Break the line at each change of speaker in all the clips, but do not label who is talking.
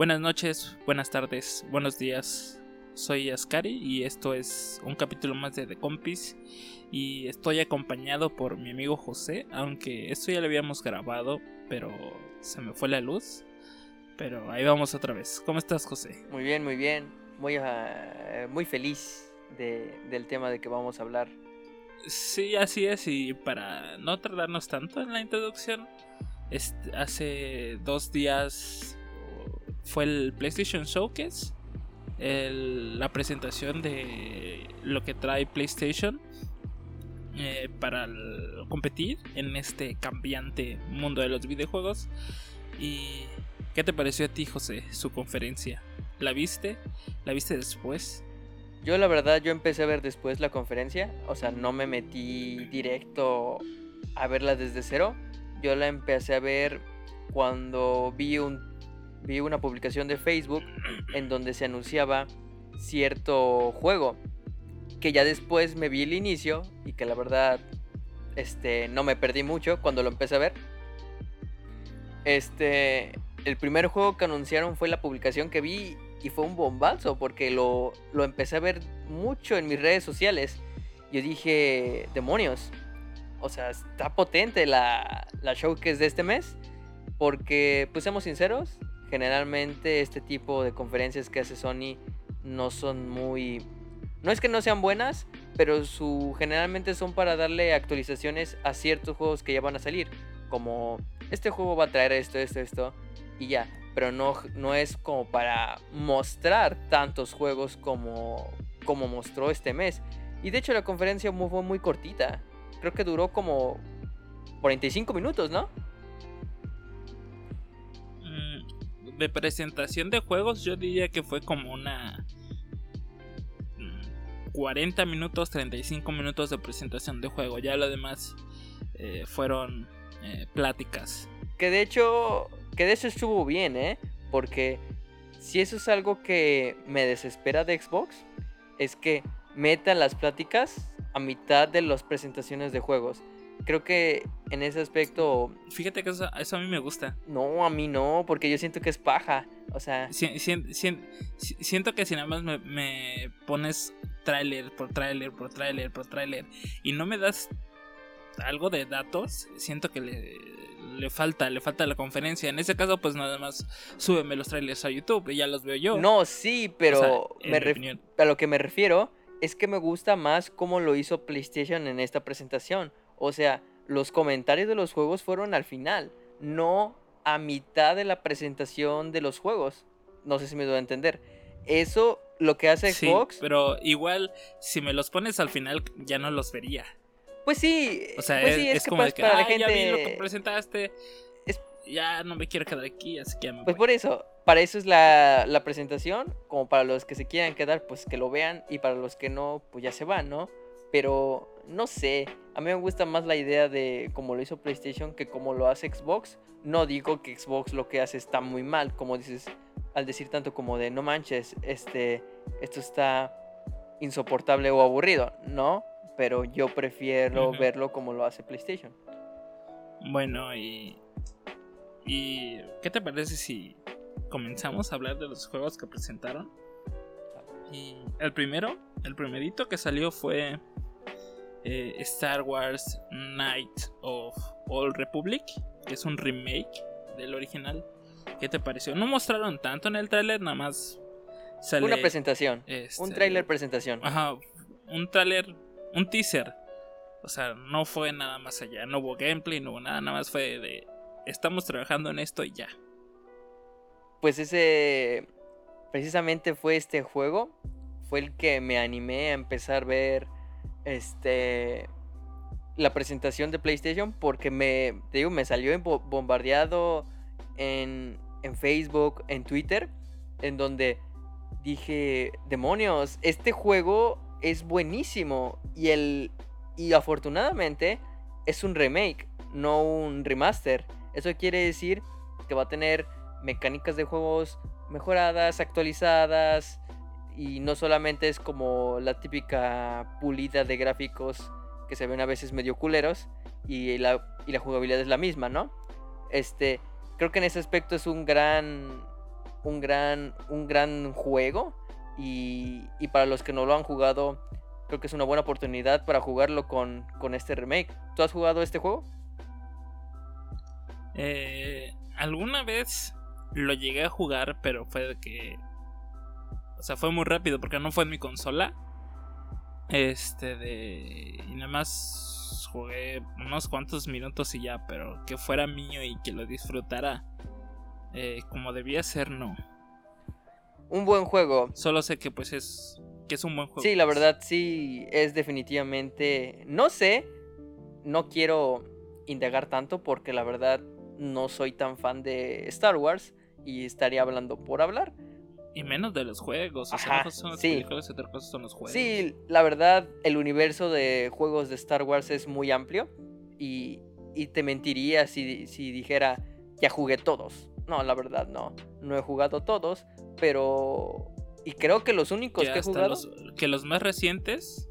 Buenas noches, buenas tardes, buenos días. Soy Ascari y esto es un capítulo más de The Compis y estoy acompañado por mi amigo José, aunque esto ya lo habíamos grabado, pero se me fue la luz. Pero ahí vamos otra vez. ¿Cómo estás, José?
Muy bien, muy bien. Muy, ah, muy feliz del tema de que vamos a hablar.
Sí, así es. Y para no tardarnos tanto en la introducción, este, hace dos días fue el PlayStation Showcase. la presentación de lo que trae PlayStation eh, para competir en este cambiante mundo de los videojuegos. ¿Y qué te pareció a ti, José, su conferencia? ¿La viste? ¿La viste después?
Yo la verdad, yo empecé a ver después la conferencia, o sea, no me metí directo a verla desde cero. Yo la empecé a ver cuando vi un vi una publicación de Facebook en donde se anunciaba cierto juego que ya después me vi el inicio y que la verdad este no me perdí mucho cuando lo empecé a ver. Este, el primer juego que anunciaron fue la publicación que vi y fue un bombazo porque lo, lo empecé a ver mucho en mis redes sociales. Yo dije, demonios, o sea, está potente la, la showcase de este mes porque, pues seamos sinceros, generalmente este tipo de conferencias que hace Sony no son muy no es que no sean buenas, pero su generalmente son para darle actualizaciones a ciertos juegos que ya van a salir. Como este juego va a traer esto, esto, esto y ya. Pero no, no es como para mostrar tantos juegos como, como mostró este mes. Y de hecho la conferencia fue muy cortita. Creo que duró como 45 minutos, ¿no?
De presentación de juegos yo diría que fue como una 40 minutos, 35 minutos de presentación de juego. Ya lo demás eh, fueron eh, pláticas.
Que de hecho, que de hecho estuvo bien, ¿eh? Porque si eso es algo que me desespera de Xbox, es que metan las pláticas a mitad de las presentaciones de juegos. Creo que en ese aspecto...
Fíjate que eso, a mí me gusta.
No, a mí no, porque yo siento que es paja. O sea...
siento que si nada más me pones tráiler por tráiler por tráiler por tráiler y no me das algo de datos, siento que le, falta, le falta la conferencia. En ese caso, pues nada más súbeme los trailers a YouTube y ya los veo yo.
No, sí, pero a lo que me refiero es que me gusta más cómo lo hizo PlayStation en esta presentación. O sea, los comentarios de los juegos fueron al final, no a mitad de la presentación de los juegos. No sé si me doy a entender. Eso lo que hace Xbox.
pero igual, si me los pones al final, ya no los vería.
Pues sí.
O sea,
pues
es, como de que, para la gente... ya vi lo que presentaste. Ya no me quiero quedar aquí, así que
Pues por eso, para eso es la, la, presentación. Como para los que se quieran quedar, pues que lo vean. Y para los que no, pues ya se van, ¿no? Pero no sé. A mí me gusta más la idea de cómo lo hizo PlayStation que como lo hace Xbox. No digo que Xbox lo que hace está muy mal, como dices al decir tanto como de no manches, este, esto está insoportable o aburrido, ¿no? Pero yo prefiero verlo como lo hace PlayStation.
Bueno, y, y ¿qué te parece si comenzamos a hablar de los juegos que presentaron? Y el primero, el primerito que salió fue eh, Star Wars Knight of Old Republic, que es un remake del original. ¿Qué te pareció? No mostraron tanto en el tráiler, nada más
sale, Una presentación. un este, tráiler presentación.
Ajá, un tráiler, un teaser. O sea, no fue nada más allá, no hubo gameplay, no hubo nada, nada más fue de estamos trabajando en esto y ya.
Pues ese precisamente fue este juego, fue el que me animé a empezar a ver este la presentación de PlayStation porque me digo, me salió bombardeado en en Facebook, en Twitter, en donde dije, demonios, este juego es buenísimo y el y afortunadamente es un remake, no un remaster. Eso quiere decir que va a tener mecánicas de juegos mejoradas, actualizadas y no solamente es como la típica pulida de gráficos que se ven a veces medio culeros y la, y la jugabilidad es la misma, ¿no? Este, creo que en ese aspecto es un gran un gran, un gran juego. Y, y para los que no lo han jugado, creo que es una buena oportunidad para jugarlo con, con este remake. ¿Tú has jugado este juego?
Eh, alguna vez lo llegué a jugar, pero fue de que. O sea, fue muy rápido porque no fue en mi consola. Este de. Y nada más jugué unos cuantos minutos y ya, pero que fuera mío y que lo disfrutara eh, como debía ser, no.
Un buen juego.
Solo sé que pues es. que es un buen juego.
Sí, la verdad sí es definitivamente. No sé. No quiero indagar tanto porque la verdad no soy tan fan de Star Wars y estaría hablando por hablar.
Y menos de los juegos. O sea, son las
sí.
películas y otra cosa son los juegos.
Sí, la verdad, el universo de juegos de Star Wars es muy amplio y, y te mentiría si, si dijera ya jugué todos. No, la verdad no, no he jugado todos, pero... Y creo que los únicos
que
que he jugado...
los, que los más recientes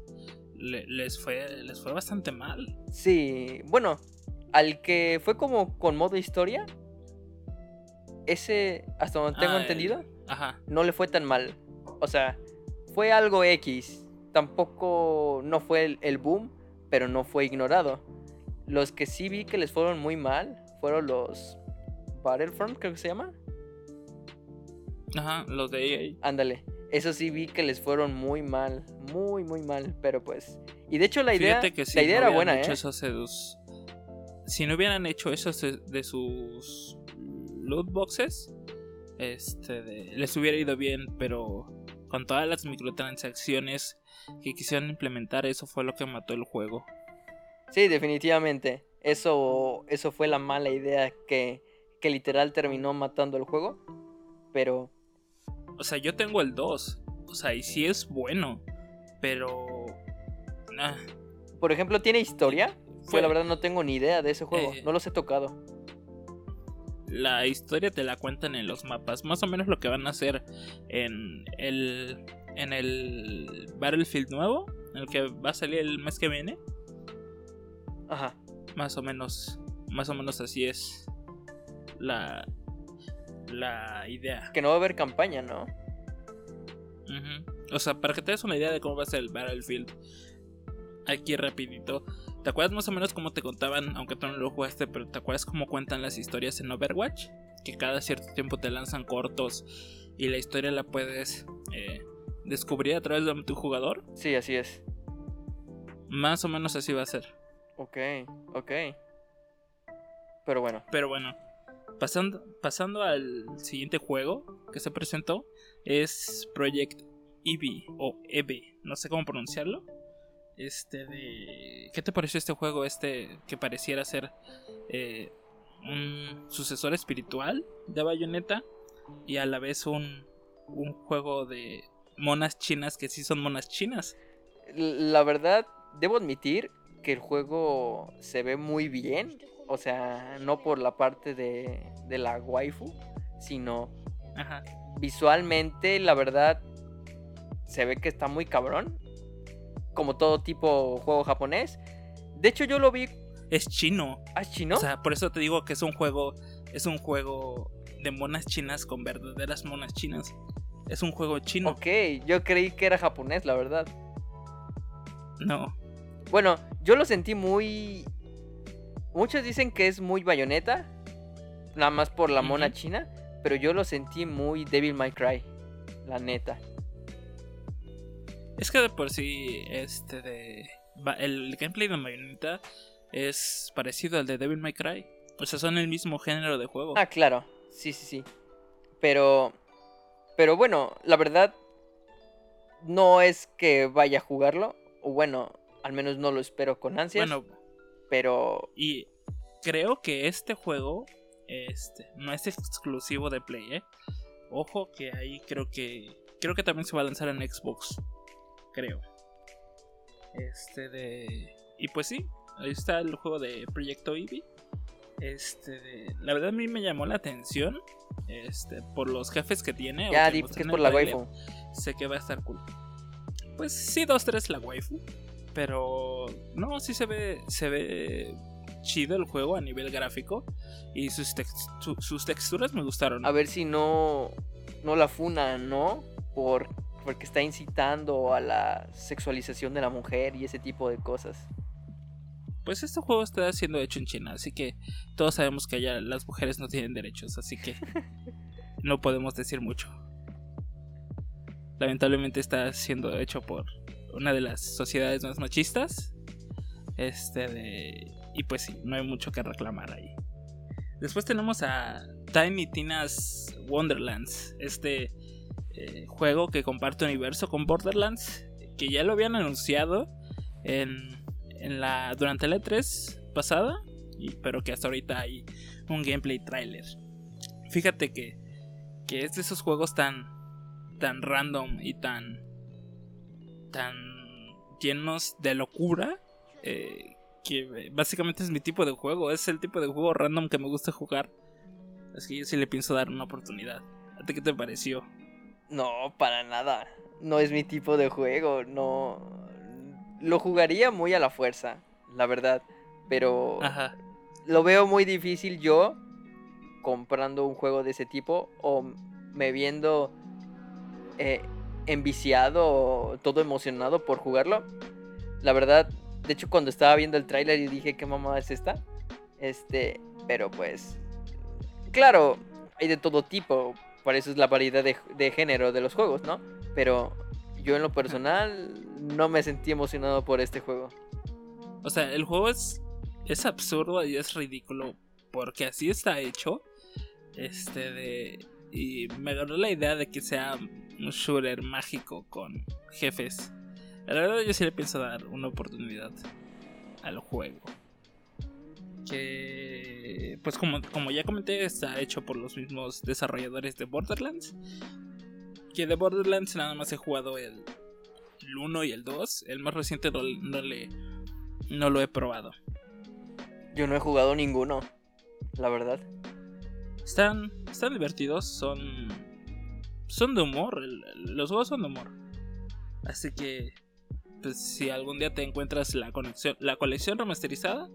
le- les fue les fue bastante mal.
Sí, bueno, al que fue como con modo historia, ese, hasta donde tengo
Ah, el-
entendido,
Ajá.
no le fue tan mal. O sea, fue algo X. Tampoco no fue el, el boom, pero no fue ignorado. Los que sí vi que les fueron muy mal fueron los Battlefront, creo que se llama.
Ajá, los de EA.
Ándale. Eso sí vi que les fueron muy mal, muy muy mal, pero pues. Y de hecho la idea,
que si
la idea
no
era buena,
hecho
¿eh?
si no hubieran hecho eso de, de sus loot boxes, este, de- les hubiera ido bien, pero con todas las microtransacciones que quisieron implementar, eso fue lo que mató el juego.
Sí, definitivamente. Eso, eso fue la mala idea que, que literal terminó matando el juego. Pero
O sea, yo tengo el 2, o sea, y sí es bueno, pero... ah,
Por ejemplo, ¿tiene historia? Yo
Fue-
la verdad no tengo ni idea de ese juego.
Eh,
No los he tocado.
La historia te la cuentan en los mapas, más o menos lo que van a hacer en el en el Battlefield nuevo, el que va a salir el mes que viene,
Ajá.
más o menos más o menos así es la la idea.
Que no va a haber campaña, ¿no?
Ujú. O sea, para que te des una idea de cómo va a ser el Battlefield, aquí rapidito. ¿Te acuerdas más o menos cómo te contaban, aunque tú no lo jugaste, pero te acuerdas cómo cuentan las historias en Overwatch? Que cada cierto tiempo te lanzan cortos y la historia la puedes eh, descubrir a través de tu jugador.
Sí, así es.
Más o menos así va a ser.
Ok, ok. Pero bueno.
Pero bueno, pasando, pasando al siguiente juego que se presentó, es Project Eevee o EVE, no sé cómo pronunciarlo. Este de. ¿Qué te pareció este juego? Este que pareciera ser eh, un sucesor espiritual de Bayonetta y a la vez un, un juego de monas chinas que sí son monas chinas.
La verdad, debo admitir que el juego se ve muy bien. O sea, no por la parte de, de la waifu, sino
Ajá.
visualmente, la verdad, se ve que está muy cabrón. Como todo tipo juego japonés. De hecho, yo lo vi.
Es chino.
¿Ah, es chino?
O sea, por eso te digo que es un juego. Es un juego de monas chinas con verdaderas monas chinas. Es un juego chino.
ok, yo creí que era japonés, la verdad.
No.
Bueno, yo lo sentí muy. Muchos dicen que es muy bayoneta. Nada más por la mona china. Pero yo lo sentí muy Devil May Cry. La neta.
Es que de por sí, este de. El gameplay de Bayonetta es parecido al de Devil May Cry. O sea, son el mismo género de juego.
Ah, claro. Sí, sí, sí. Pero. Pero bueno, la verdad. No es que vaya a jugarlo. O bueno, al menos no lo espero con ansias.
bueno,
Pero.
y creo que este juego este, no es exclusivo de Play, ¿eh? Ojo que ahí creo que. Creo que también se va a lanzar en Xbox. Creo. Este de. Y pues sí, ahí está el juego de Proyecto Eevee. Este de. La verdad a mí me llamó la atención. Este, por los jefes que tiene.
Ya
que
que es por
el
la waifu.
Sé que va a estar cool. Pues sí, dos, tres la waifu. Pero no, sí se ve. Se ve chido el juego a nivel gráfico. Y sus, sus texturas me gustaron.
A ver si no. no la funan, ¿no? Por, porque está incitando a la sexualización de la mujer y ese tipo de cosas.
Pues este juego está siendo hecho en China, así que todos sabemos que allá las mujeres no tienen derechos, así que no podemos decir mucho. Lamentablemente está siendo hecho por una de las sociedades más machistas. Este de... Y pues sí, no hay mucho que reclamar ahí. Después tenemos a Tiny Tina's Wonderlands, este eh, juego que comparte universo con Borderlands, que ya lo habían anunciado en, en la, durante la E3 pasada, y, pero que hasta ahorita hay un gameplay trailer. Fíjate que, que es de esos juegos tan, tan random y tan, tan llenos de locura. Eh, que básicamente es mi tipo de juego, es el tipo de juego random que me gusta jugar. Así que yo sí le pienso dar una oportunidad. ¿A ti qué te pareció?
No, para nada. No es mi tipo de juego, no. Lo jugaría muy a la fuerza, la verdad. Pero
Ajá.
lo veo muy difícil yo comprando un juego de ese tipo o me viendo eh, enviciado, todo emocionado por jugarlo. La verdad, de hecho cuando estaba viendo el tráiler y dije, ¿qué mamá es esta? Este, pero pues, claro, hay de todo tipo, por eso es la variedad de, de género de los juegos, ¿no? Pero yo en lo personal no me sentí emocionado por este juego.
O sea, el juego es, es absurdo y es ridículo porque así está hecho. Este de... Y me ganó la idea de que sea un shooter mágico con jefes. La verdad yo sí le pienso dar una oportunidad al juego. Que pues como, como ya comenté está hecho por los mismos desarrolladores de Borderlands. Que de Borderlands nada más he jugado el, el 1 y el 2. El más reciente no, no le no lo he probado.
Yo no he jugado ninguno, la verdad.
Están, están divertidos, son, son de humor, los juegos son de humor. Así que, pues, si algún día te encuentras la, conexión, la colección remasterizada,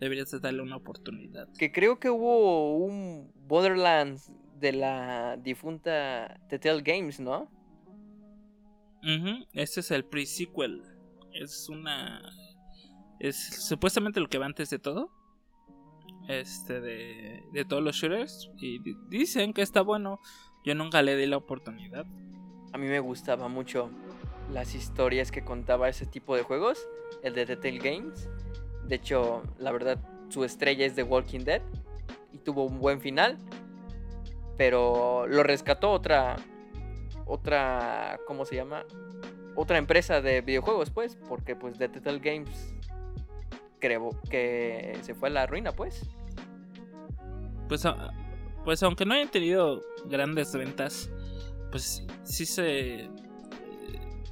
deberías de darle una oportunidad.
Que creo que hubo un Borderlands de la difunta Telltale Games, ¿no?
Ujú, Este es el pre-sequel. Es una... Es supuestamente lo que va antes de todo. Este, de, de todos los shooters. Y di- dicen que está bueno. Yo nunca le di la oportunidad.
A mí me gustaba mucho las historias que contaba ese tipo de juegos, el de Telltale Games. De hecho, la verdad, su estrella es The Walking Dead y tuvo un buen final, pero lo rescató otra otra ¿cómo se llama? Otra empresa de videojuegos, pues, porque pues The Games creo que se fue a la ruina, pues.
Pues, pues aunque no hayan tenido grandes ventas, pues sí se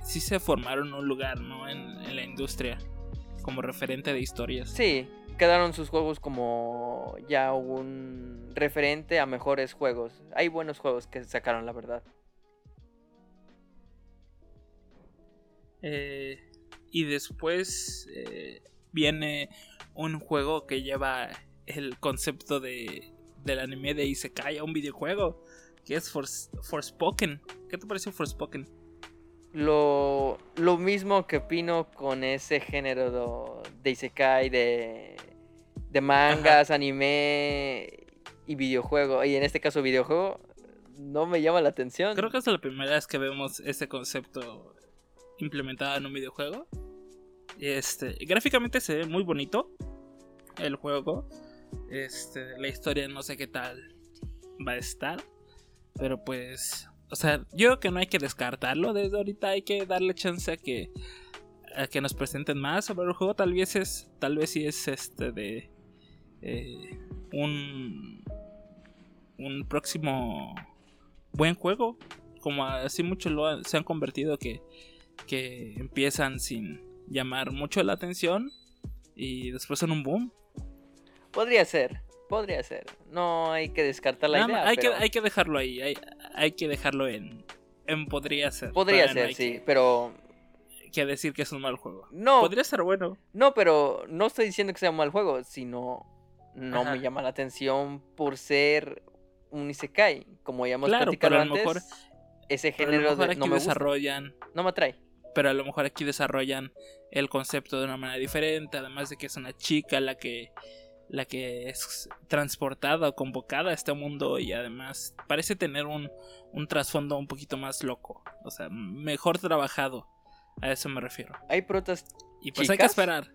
sí se formaron un lugar, ¿no? En, en la industria como referente de historias.
Sí, quedaron sus juegos como ya un referente a mejores juegos. Hay buenos juegos que sacaron, la verdad.
Eh, y después eh, viene un juego que lleva el concepto de del anime de Isekai a un videojuego que es Fors- Forspoken. ¿Qué te pareció Forspoken?
Lo, lo mismo que opino con ese género de Isekai, de, de mangas, anime y videojuego. Y en este caso videojuego, no me llama la atención.
Creo que es la primera vez que vemos este concepto implementado en un videojuego. Este, gráficamente se ve muy bonito el juego. Este, la historia no sé qué tal va a estar, pero pues, o sea, yo creo que no hay que descartarlo desde ahorita, hay que darle chance a que a que nos presenten más sobre el juego, tal vez es tal vez sí es este de eh, un un próximo buen juego, como así muchos lo se han convertido que, que empiezan sin llamar mucho la atención y después son un boom.
Podría ser, podría ser. No hay que descartar la
Nada
idea.
hay,
pero
que, hay que dejarlo ahí, hay, hay que dejarlo en, en podría ser.
Podría
no
ser, sí, pero
Que, decir que es un mal juego.
no,
Podría ser bueno.
no, pero no estoy diciendo que sea un mal juego, sino no
Ajá.
me llama la atención por ser un isekai, como ya hemos
Claro,
platicado
pero a lo
antes.
mejor-
ese
Pero a lo
género
mejor
de,
aquí
no me
desarrollan
no me atrae.
pero a lo mejor aquí desarrollan el concepto de una manera diferente, además de que es una chica la que la que es transportada o convocada a este mundo y además parece tener un, un trasfondo un poquito más loco, o sea, mejor trabajado, a eso me refiero.
¿Hay protas,
Y pues hay que esperar.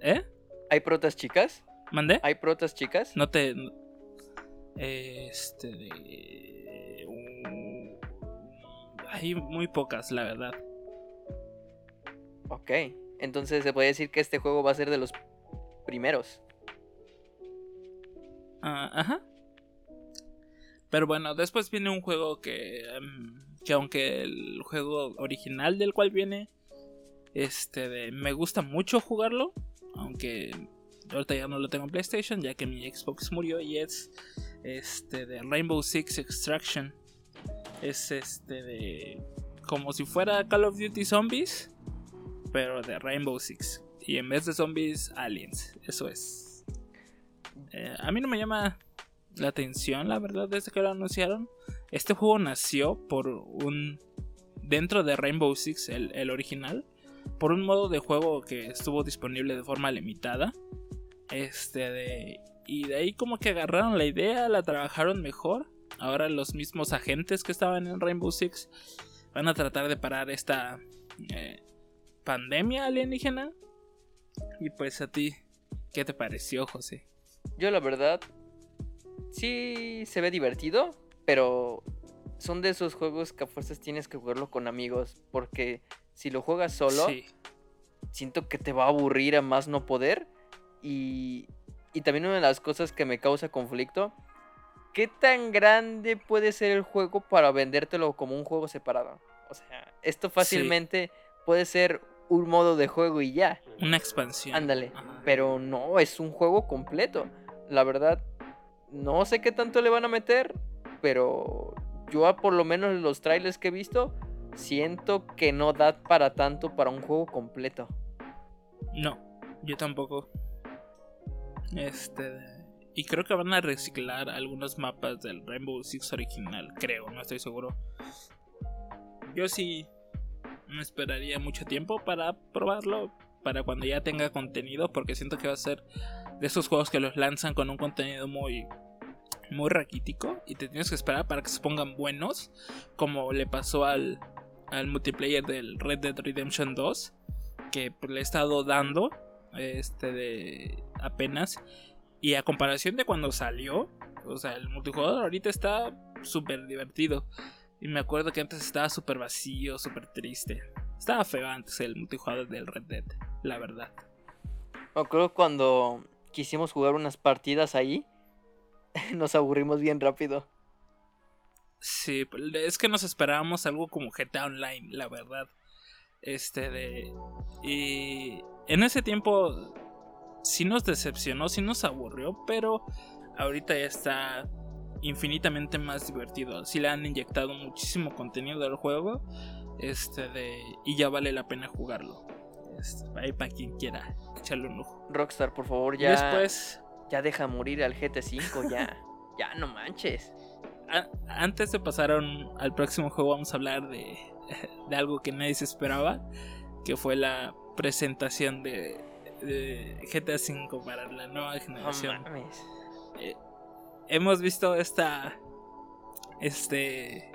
¿Eh?
hay protas chicas?
¿Mandé?
¿Hay protas chicas?
No te... Este... de- uh, Hay muy pocas, la verdad.
Ok. Entonces se puede decir que este juego va a ser de los primeros.
Ah, ajá. Pero bueno, después viene un juego que, em, que aunque el juego original del cual viene, este, de- me gusta mucho jugarlo, aunque ahorita ya no lo tengo en PlayStation, ya que mi Xbox murió y es este de Rainbow Six Extraction. Es este de como si fuera Call of Duty Zombies, pero de Rainbow Six. Y en vez de zombies, aliens. Eso es. Eh, a mí no me llama la atención, la verdad, desde que lo anunciaron. Este juego nació por un. Dentro de Rainbow Six, el, el original. Por un modo de juego que estuvo disponible de forma limitada. Este de. Y de ahí como que agarraron la idea, la trabajaron mejor. Ahora los mismos agentes que estaban en Rainbow Six van a tratar de parar esta eh, pandemia alienígena. Y pues a ti, ¿qué te pareció, José?
Yo la verdad sí se ve divertido, pero son de esos juegos que a fuerzas tienes que jugarlo con amigos, porque si lo juegas solo,
Sí,
siento que te va a aburrir a más no poder. Y, y también una de las cosas que me causa conflicto, ¿qué tan grande puede ser el juego para vendértelo como un juego separado? O sea, esto fácilmente puede ser un modo de juego y ya.
una expansión.
Ándale.
Ajá.
Pero no, es un juego completo. La verdad, no sé qué tanto le van a meter, pero yo por lo menos los trailers que he visto, siento que no da para tanto para un juego completo.
No, yo tampoco. Este. Y creo que van a reciclar algunos mapas del Rainbow Six original, creo, no estoy seguro. Yo sí me esperaría mucho tiempo para probarlo, para cuando ya tenga contenido, porque siento que va a ser de esos juegos que los lanzan con un contenido muy muy raquítico y te tienes que esperar para que se pongan buenos, como le pasó al al multiplayer del Red Dead Redemption 2, que pues, le he estado dando este de apenas y a comparación de cuando salió, o sea, el multijugador ahorita está súper divertido. Y me acuerdo que antes estaba súper vacío, súper triste. Estaba feo antes el multijugador del Red Dead, la verdad.
Me acuerdo cuando quisimos jugar unas partidas ahí, nos aburrimos bien rápido.
Sí, es que nos esperábamos algo como GTA Online, la verdad. Este de. Y en ese tiempo sí nos decepcionó, sí nos aburrió, pero ahorita ya está infinitamente más divertido. Sí le han inyectado muchísimo contenido del juego. Este de. Y ya vale la pena jugarlo. Este, ahí para quien quiera echarle un ojo.
Rockstar, por favor, ya,
después.
ya deja morir al GT5, ya. ya, no manches.
a- antes de pasar un- al próximo juego, vamos a hablar de, de algo que nadie se esperaba, que fue la presentación de, de GTA V para la nueva
No
generación.
mames.
Eh, hemos visto esta, este,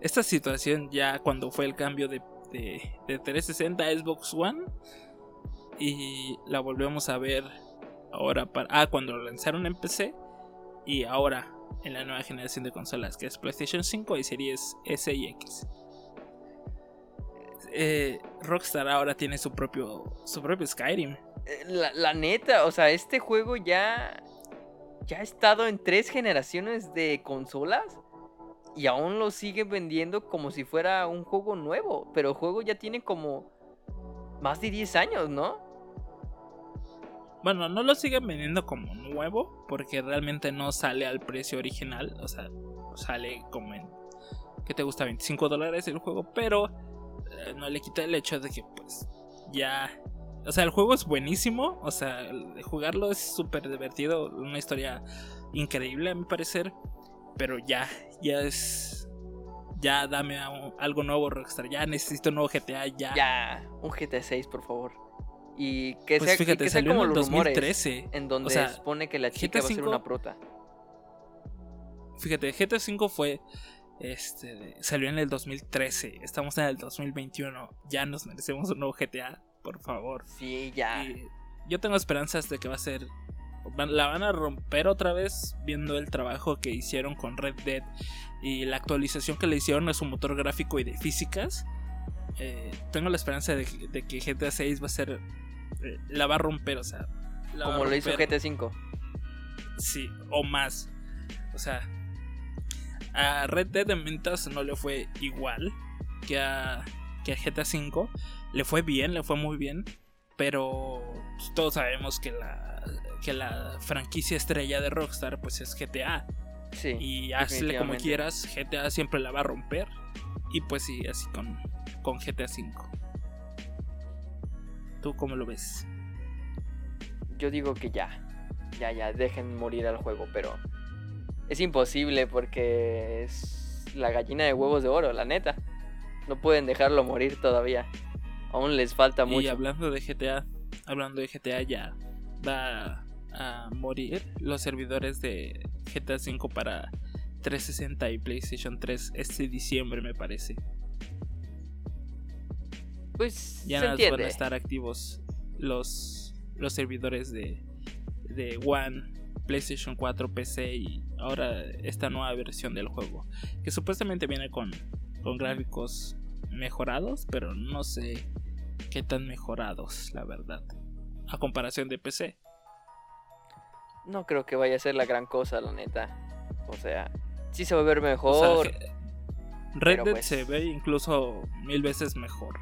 esta situación ya cuando fue el cambio de, de, de 360 a Xbox One y la volvemos a ver ahora para, ah, cuando lo lanzaron en PC y ahora en la nueva generación de consolas que es PlayStation 5 y series S y X. Eh, Rockstar ahora tiene su propio su propio Skyrim.
Eh, La, la neta, o sea, este juego ya. Ya ha estado en tres generaciones de consolas. Y aún lo siguen vendiendo como si fuera un juego nuevo. Pero el juego ya tiene como. Más de 10 años, ¿no?
Bueno, no lo siguen vendiendo como nuevo porque realmente no sale al precio original. O sea, sale como en... ¿Qué te gusta? 25 dólares el juego, pero eh, no le quita el hecho de que pues ya... O sea, el juego es buenísimo. O sea, jugarlo es súper divertido. Una historia increíble a mi parecer, pero ya, ya es ya dame algo nuevo Rockstar, ya necesito un nuevo GTA ya.
Ya, un GTA 6, por favor. Y que
pues
sea,
fíjate,
que sea
salió
como
en el
los rumores
2013.
en donde
o sea,
se supone que la chica
GTA
va a ser una prota.
Fíjate, GTA 5 fue este salió en el 2013, estamos en el 2021, ya nos merecemos un nuevo GTA, por favor.
Sí, ya.
Y yo tengo esperanzas de que va a ser la van a romper otra vez viendo el trabajo que hicieron con Red Dead y la actualización que le hicieron a su motor gráfico y de físicas. Eh, tengo la esperanza de, que- de que GTA 6 va a ser eh, la va a romper, o sea,
como lo hizo. GTA 5.
Sí, o más. O sea, a Red Dead en ventas no le fue igual que a, que a GTA V. Le fue bien, le fue muy bien. Pero pues, todos sabemos que la, que la franquicia estrella de Rockstar pues es GTA.
Sí.
Y hazle como quieras, GTA siempre la va a romper. Y pues sí, así con, con GTA V. ¿Tú cómo lo ves?
Yo digo que ya. Ya, ya, dejen morir al juego, pero es imposible porque es la gallina de huevos de oro, la neta. No pueden dejarlo morir todavía. Aún les falta
Y
mucho.
hablando de GTA, hablando de GTA ya va a morir los servidores de GTA V para 360 y PlayStation 3 este diciembre me parece.
Pues
Ya
se
más van a estar activos los, los servidores de, de One, PlayStation 4, PC y ahora esta nueva versión del juego. Que supuestamente viene con, con gráficos mejorados, pero no sé qué tan mejorados, la verdad. A comparación de PC.
No creo que vaya a ser la gran cosa, la neta. O sea, sí se va a ver
O sea,
mejor.
Red Dead
pues-
se ve incluso mil veces mejor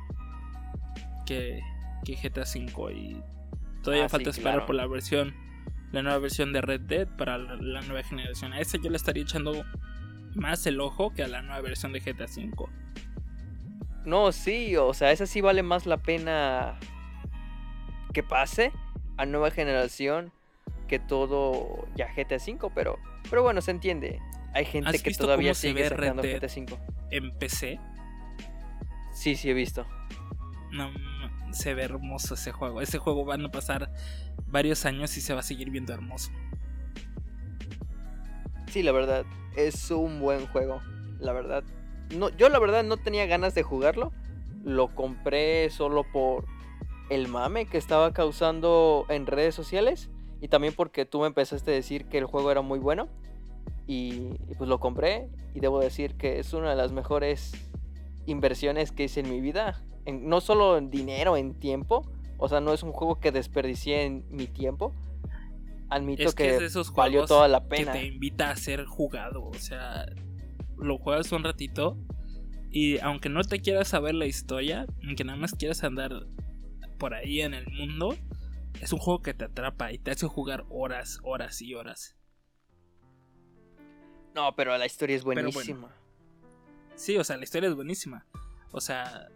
que, que GTA V y todavía
Ah, sí,
falta esperar
claro.
por la versión, la nueva versión de Red Dead para la, la nueva generación. A esa yo le estaría echando más el ojo que a la nueva versión de GTA V.
No, sí, o sea, esa sí vale más la pena que pase a nueva generación que todo ya GTA V, pero, pero bueno, se entiende. Hay gente
¿Has
que todavía sigue
Red
sacando? GTA V.
En PC,
Sí, sí he visto.
no, se ve hermoso ese juego. Ese juego van a pasar varios años y se va a seguir viendo hermoso.
Sí, la verdad, es un buen juego. La verdad. No, yo la verdad no tenía ganas de jugarlo. Lo compré solo por el mame que estaba causando en redes sociales. Y también porque tú me empezaste a decir que el juego era muy bueno. Y, y pues lo compré. Y debo decir que es una de las mejores inversiones que hice en mi vida. En- no solo en dinero, en tiempo. O sea, no es un juego que desperdicié en mi tiempo. Admito
Es que
que,
es de esos
valió toda la
que
pena.
te invita a ser jugado. O sea, lo juegas un ratito y aunque no te quieras saber la historia, aunque nada más quieras andar por ahí en el mundo, es un juego que te atrapa y te hace jugar horas, horas y horas.
No, pero la historia es
bueno.
buenísima.
Sí, o sea, la historia es buenísima. O sea,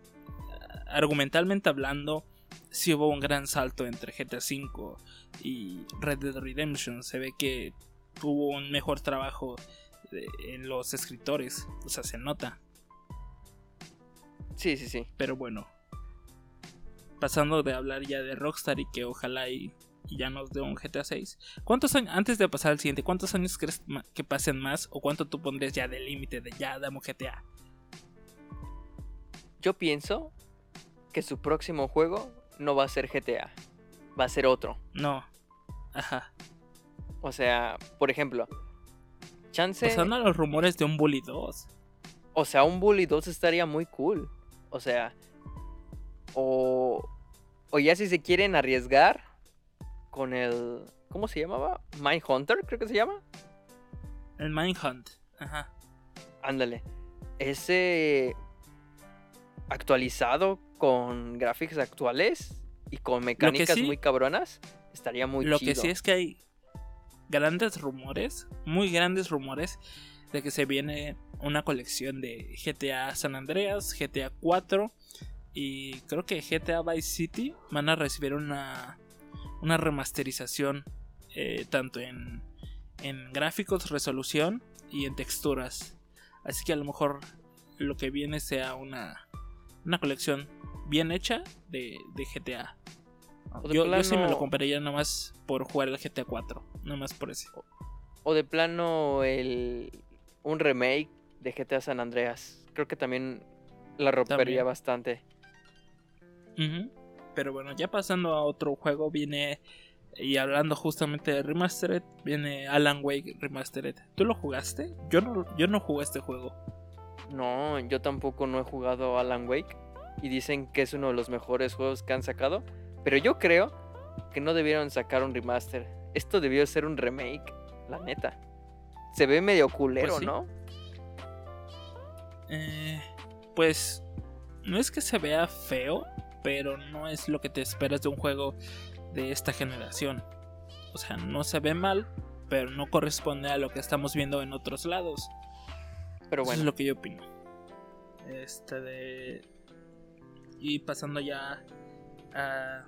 argumentalmente hablando, sí hubo un gran salto entre GTA V y Red Dead Redemption. Se ve que tuvo un mejor trabajo en los escritores. O sea, se nota.
Sí, sí, sí.
Pero bueno. Pasando de hablar ya de Rockstar y que ojalá y, y ya nos dé un GTA 6. ¿Cuántos años, antes de pasar al siguiente, cuántos años crees que pasen más? ¿O cuánto tú pondrías ya de límite de ya dame un GTA?
Yo pienso que su próximo juego no va a ser GTA. Va a ser otro.
No. Ajá.
O sea, por ejemplo, chance.
Pues andan los rumores de un Bully 2.
O sea, un Bully 2 estaría muy cool. O sea, o, o ya si se quieren arriesgar con el. ¿Cómo se llamaba? Mindhunter, creo que se llama.
El Mindhunt. Ajá.
Ándale. Ese actualizado con gráficos actuales y con mecánicas
sí-
muy cabronas, estaría muy
Lo
chido.
que sí es que hay grandes rumores, muy grandes rumores, de que se viene una colección de GTA San Andreas, GTA 4 y creo que GTA Vice City van a recibir una, una remasterización eh, tanto en, en gráficos, resolución y en texturas. Así que a lo mejor lo que viene sea una, una colección bien hecha de, de GTA. Yo, yo, sí me lo compraría nomás por jugar el GTA 4, nomás por ese.
O de plano el un remake de GTA San Andreas. Creo que también la rompería bastante.
Pero bueno, ya pasando a otro juego, viene. Y hablando justamente de Remastered, viene Alan Wake Remastered. ¿Tú lo jugaste? Yo no, yo no jugué este juego.
No, yo tampoco no he jugado Alan Wake. Y dicen que es uno de los mejores juegos que han sacado. Pero yo creo que no debieron sacar un remaster. Esto debió ser un remake, la neta. Se ve medio culero, pues ¿no?
Eh, pues no es que se vea feo, pero no es lo que te esperas de un juego de esta generación. O sea, no se ve mal, pero no corresponde a lo que estamos viendo en otros lados. Pero bueno. Eso es lo que yo opino. Este de. Y pasando ya a,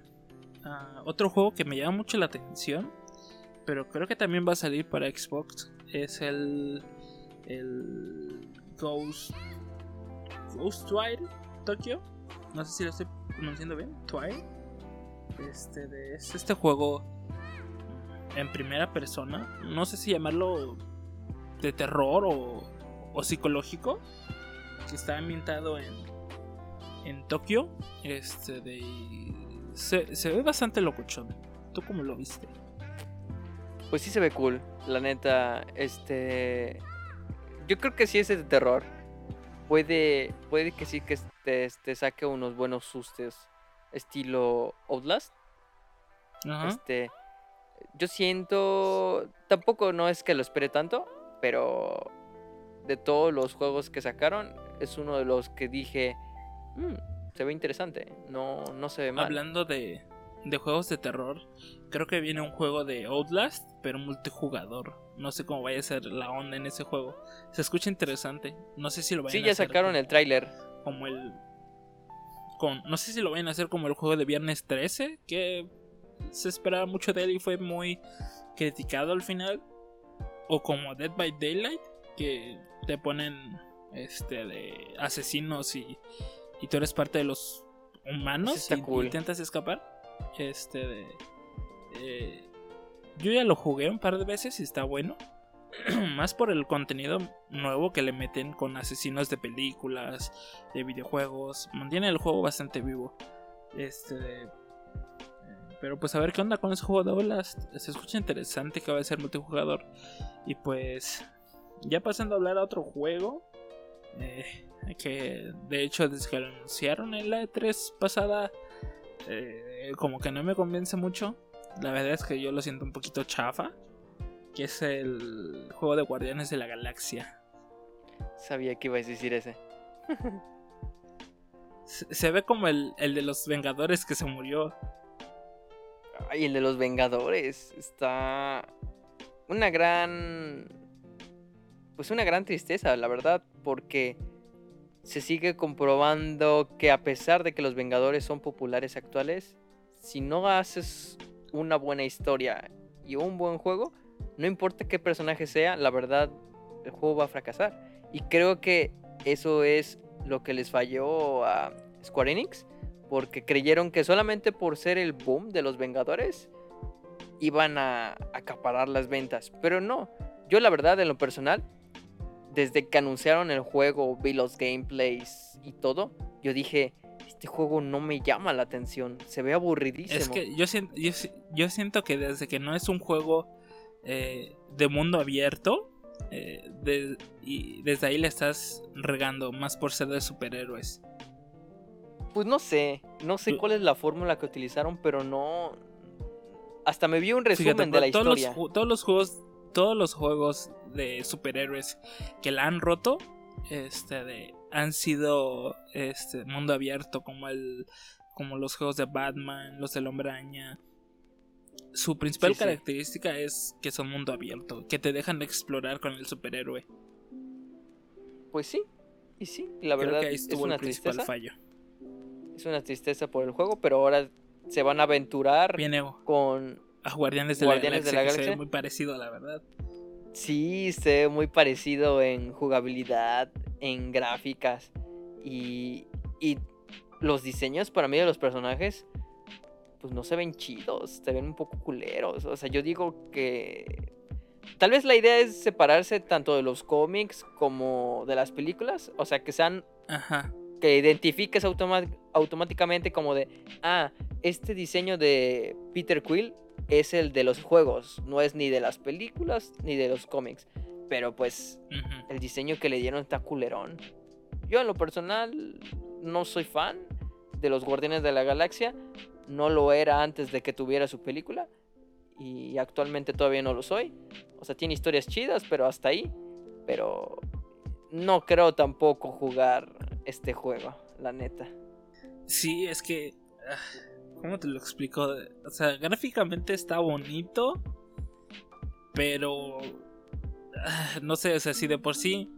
otro juego que me llama mucho la atención, pero creo que también va a salir para Xbox, es el. Ghost. Ghostwire Tokyo. No sé si lo estoy pronunciando bien. Twilight. Este es este juego en primera persona. No sé si llamarlo de terror o, o psicológico. Que está ambientado en, en Tokio. Este de. Se, se ve bastante locuchón. ¿Tú cómo lo viste?
Pues sí se ve cool. La neta, este. Yo creo que sí es de terror puede, puede que sí que te, saque unos buenos sustos estilo Outlast. Este, yo siento, tampoco no es que lo espere tanto, pero de todos los juegos que sacaron es uno de los que dije, mm, se ve interesante, no, no se ve mal.
Hablando de, de juegos de terror, creo que viene un juego de Outlast, pero multijugador. No sé cómo vaya a ser la onda en ese juego. Se escucha interesante. No sé si lo vayan
a hacer. Sí, ya sacaron el tráiler.
Como el. Con, no sé si lo vayan a hacer como el juego de Viernes 13, que se esperaba mucho de él y fue muy criticado al final. O como Dead by Daylight, que te ponen este de asesinos y, y tú eres parte de los humanos y intentas escapar. Este de. Eh, yo ya lo jugué un par de veces y está bueno. Más por el contenido nuevo que le meten con asesinos de películas, de videojuegos. Mantiene el juego bastante vivo. Este. Eh, pero pues a ver qué onda con ese juego de olas. Se escucha interesante que va a ser multijugador. Y pues. Ya pasando a hablar a otro juego. Eh, que de hecho desde que lo anunciaron en la E3 pasada. como que no me convence mucho. La verdad es que yo lo siento un poquito chafa. Que es el juego de Guardianes de la Galaxia.
Sabía que ibas a decir ese.
se, ve como el, el, de los Vengadores que se murió.
Ay, el de los Vengadores. Está. Una gran. Pues una gran tristeza, la verdad. Porque se sigue comprobando que a pesar de que los Vengadores son populares actuales, si no haces una buena historia y un buen juego, no importa qué personaje sea, la verdad, el juego va a fracasar. Y creo que eso es lo que les falló a Square Enix, porque creyeron que solamente por ser el boom de los Vengadores iban a acaparar las ventas. Pero no, yo la verdad, en lo personal, desde que anunciaron el juego, vi los gameplays y todo, yo dije, este juego no me llama la atención, se ve aburridísimo.
Es que yo siento, yo, siento que desde que no es un juego eh, de mundo abierto, eh, y desde ahí le estás regando más por ser de superhéroes.
Pues no sé, no sé cuál es la fórmula que utilizaron, pero no... Hasta me vi un resumen de la historia.
todos los juegos, todos los juegos de superhéroes que la han roto, este, de, han sido este mundo abierto como el como los juegos de Batman, los del Hombre Araña. Su principal característica es que son mundo abierto, que te dejan explorar con el superhéroe.
Pues sí, y sí, la verdad que ahí es una tristeza. fallo. Es una tristeza por el juego, pero ahora se van a aventurar con
a Guardianes de la Galaxia, muy parecido la verdad.
Sí, se ve muy parecido en jugabilidad, en gráficas y, y los diseños para mí de los personajes pues no se ven chidos, se ven un poco culeros. O sea, yo digo que tal vez la idea es separarse tanto de los cómics como de las películas, o sea, que sean
Ajá.
que identifiques automáticamente como de, ah, este diseño de Peter Quill es el de los juegos, no es ni de las películas ni de los cómics. Pero pues el diseño que le dieron está culerón. Yo en lo personal no soy fan de los Guardianes de la Galaxia. No lo era antes de que tuviera su película. Y actualmente todavía no lo soy. O sea, tiene historias chidas, pero hasta ahí. Pero no creo tampoco jugar este juego, la neta.
Sí, es que. ah, ¿Cómo te lo explico? O sea, gráficamente está bonito. Pero. ah, No sé, o sea, si de por sí.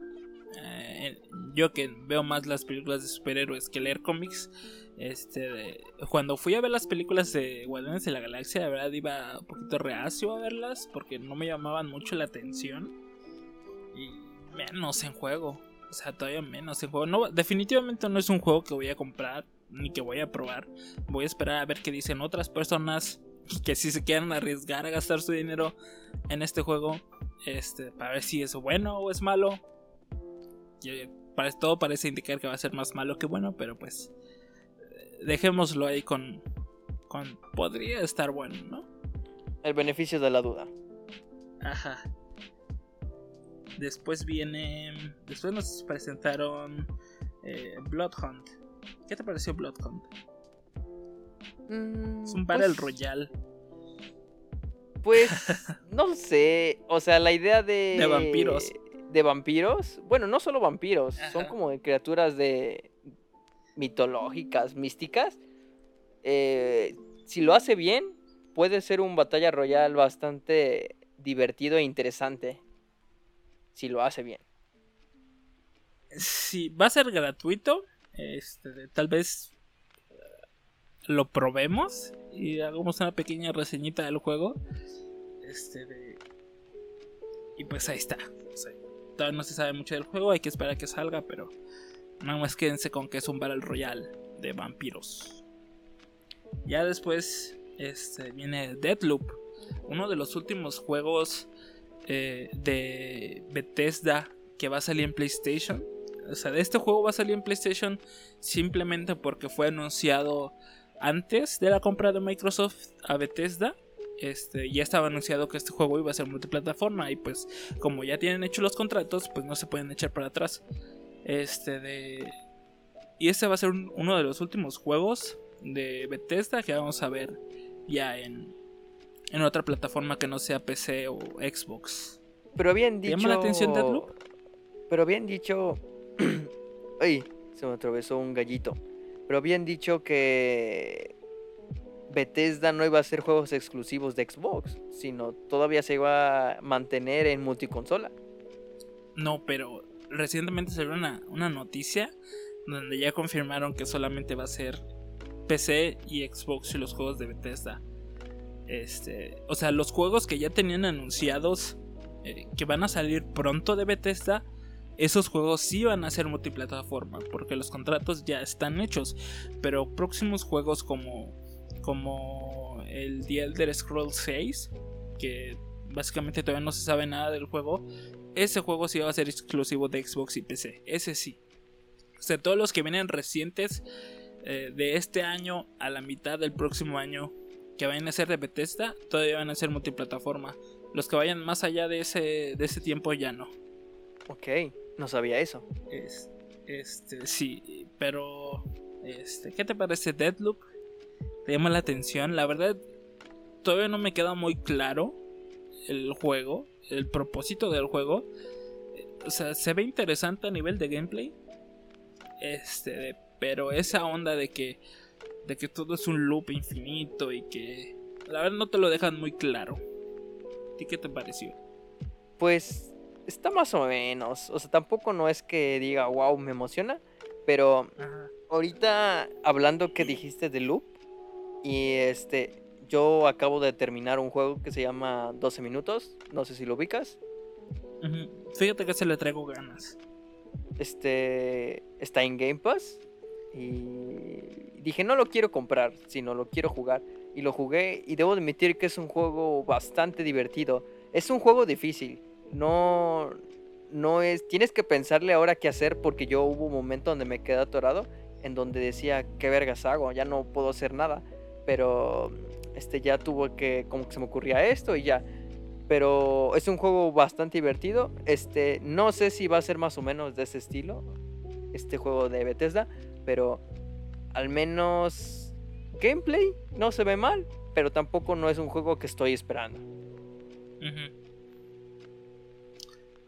eh, yo que veo más las películas de superhéroes que leer cómics. Este. cuando fui a ver las películas de Guardianes de la Galaxia, de verdad iba un poquito reacio a verlas. Porque no me llamaban mucho la atención. Y menos en juego. O sea, todavía menos en juego. No, definitivamente no es un juego que voy a comprar ni que voy a probar. Voy a esperar a ver qué dicen otras personas que si se quieren arriesgar a gastar su dinero en este juego, este, para ver si es bueno o es malo. Y, para, todo parece indicar que va a ser más malo que bueno, pero pues eh, dejémoslo ahí con, con podría estar bueno, ¿no?
El beneficio de la duda.
Ajá. Después viene. Después nos presentaron eh, Bloodhunt. ¿Qué te pareció Bloodhunt? Es un Battle
Pues-
Royale
Pues no sé, o sea, la idea de...
De vampiros.
De vampiros. Bueno, no solo vampiros, son como de criaturas de mitológicas, místicas. Eh, si lo hace bien, puede ser un batalla royal bastante divertido e interesante. Si lo hace bien.
Sí, va a ser gratuito. Este, tal vez eh, lo probemos y hagamos una pequeña reseñita del juego. Este, de- y pues ahí está. O todavía no se sabe mucho del juego, hay que esperar a que salga, pero nada más quédense con que es un Battle Royale de vampiros. Ya después este, viene Deadloop, uno de los últimos juegos eh, de Bethesda que va a salir en PlayStation. O sea, este juego va a salir en PlayStation simplemente porque fue anunciado antes de la compra de Microsoft a Bethesda. Este, ya estaba anunciado que este juego iba a ser multiplataforma y pues como ya tienen hecho los contratos, pues no se pueden echar para atrás. Este de y este va a ser un- uno de los últimos juegos de Bethesda que vamos a ver ya en en otra plataforma que no sea PC o Xbox.
Pero
¿Te
dicho...
llama la atención Deathloop?
Pero habían dicho... Ay, se me atravesó un gallito. Pero habían dicho que Bethesda no iba a hacer juegos exclusivos de Xbox, sino todavía se iba a mantener en multiconsola.
No, pero recientemente salió una, una noticia donde ya confirmaron que solamente va a ser PC y Xbox y los juegos de Bethesda. Este, o sea, los juegos que ya tenían anunciados eh, que van a salir pronto de Bethesda, esos juegos sí van a ser multiplataforma porque los contratos ya están hechos. Pero próximos juegos como como el The Elder Scrolls 6, que básicamente todavía no se sabe nada del juego, ese juego sí va a ser exclusivo de Xbox y PC. Ese sí. O sea, todos los que vienen recientes eh, de este año a la mitad del próximo año que vayan a ser de Bethesda, todavía van a ser multiplataforma. Los que vayan más allá de ese, de ese tiempo ya no.
Ok, no sabía eso.
Es- este, sí, pero. Este, ¿Qué te parece Deadloop? ¿Te llama la atención? La verdad, todavía no me queda muy claro el juego, el propósito del juego. Eh, O sea, se ve interesante a nivel de gameplay. Este, pero esa onda de que. De que todo es un loop infinito y que. La verdad no te lo dejan muy claro. ¿A ti qué te pareció?
Pues está más o menos. O sea, tampoco no es que diga, wow, me emociona. Pero
Ajá.
ahorita hablando que dijiste de loop. Y este, yo acabo de terminar un juego que se llama 12 minutos. No sé si lo ubicas.
Fíjate que se le traigo ganas.
Este está en Game Pass y dije no lo quiero comprar, sino lo quiero jugar y lo jugué y debo admitir que es un juego bastante divertido. Es un juego difícil. No no es tienes que pensarle ahora qué hacer porque yo hubo un momento donde me quedé atorado en donde decía qué vergas hago, ya no puedo hacer nada, pero este ya tuvo que como que se me ocurría esto y ya pero es un juego bastante divertido. Este, no sé si va a ser más o menos de ese estilo, este juego de Bethesda, pero al menos gameplay no se ve mal, pero tampoco no es un juego que estoy esperando.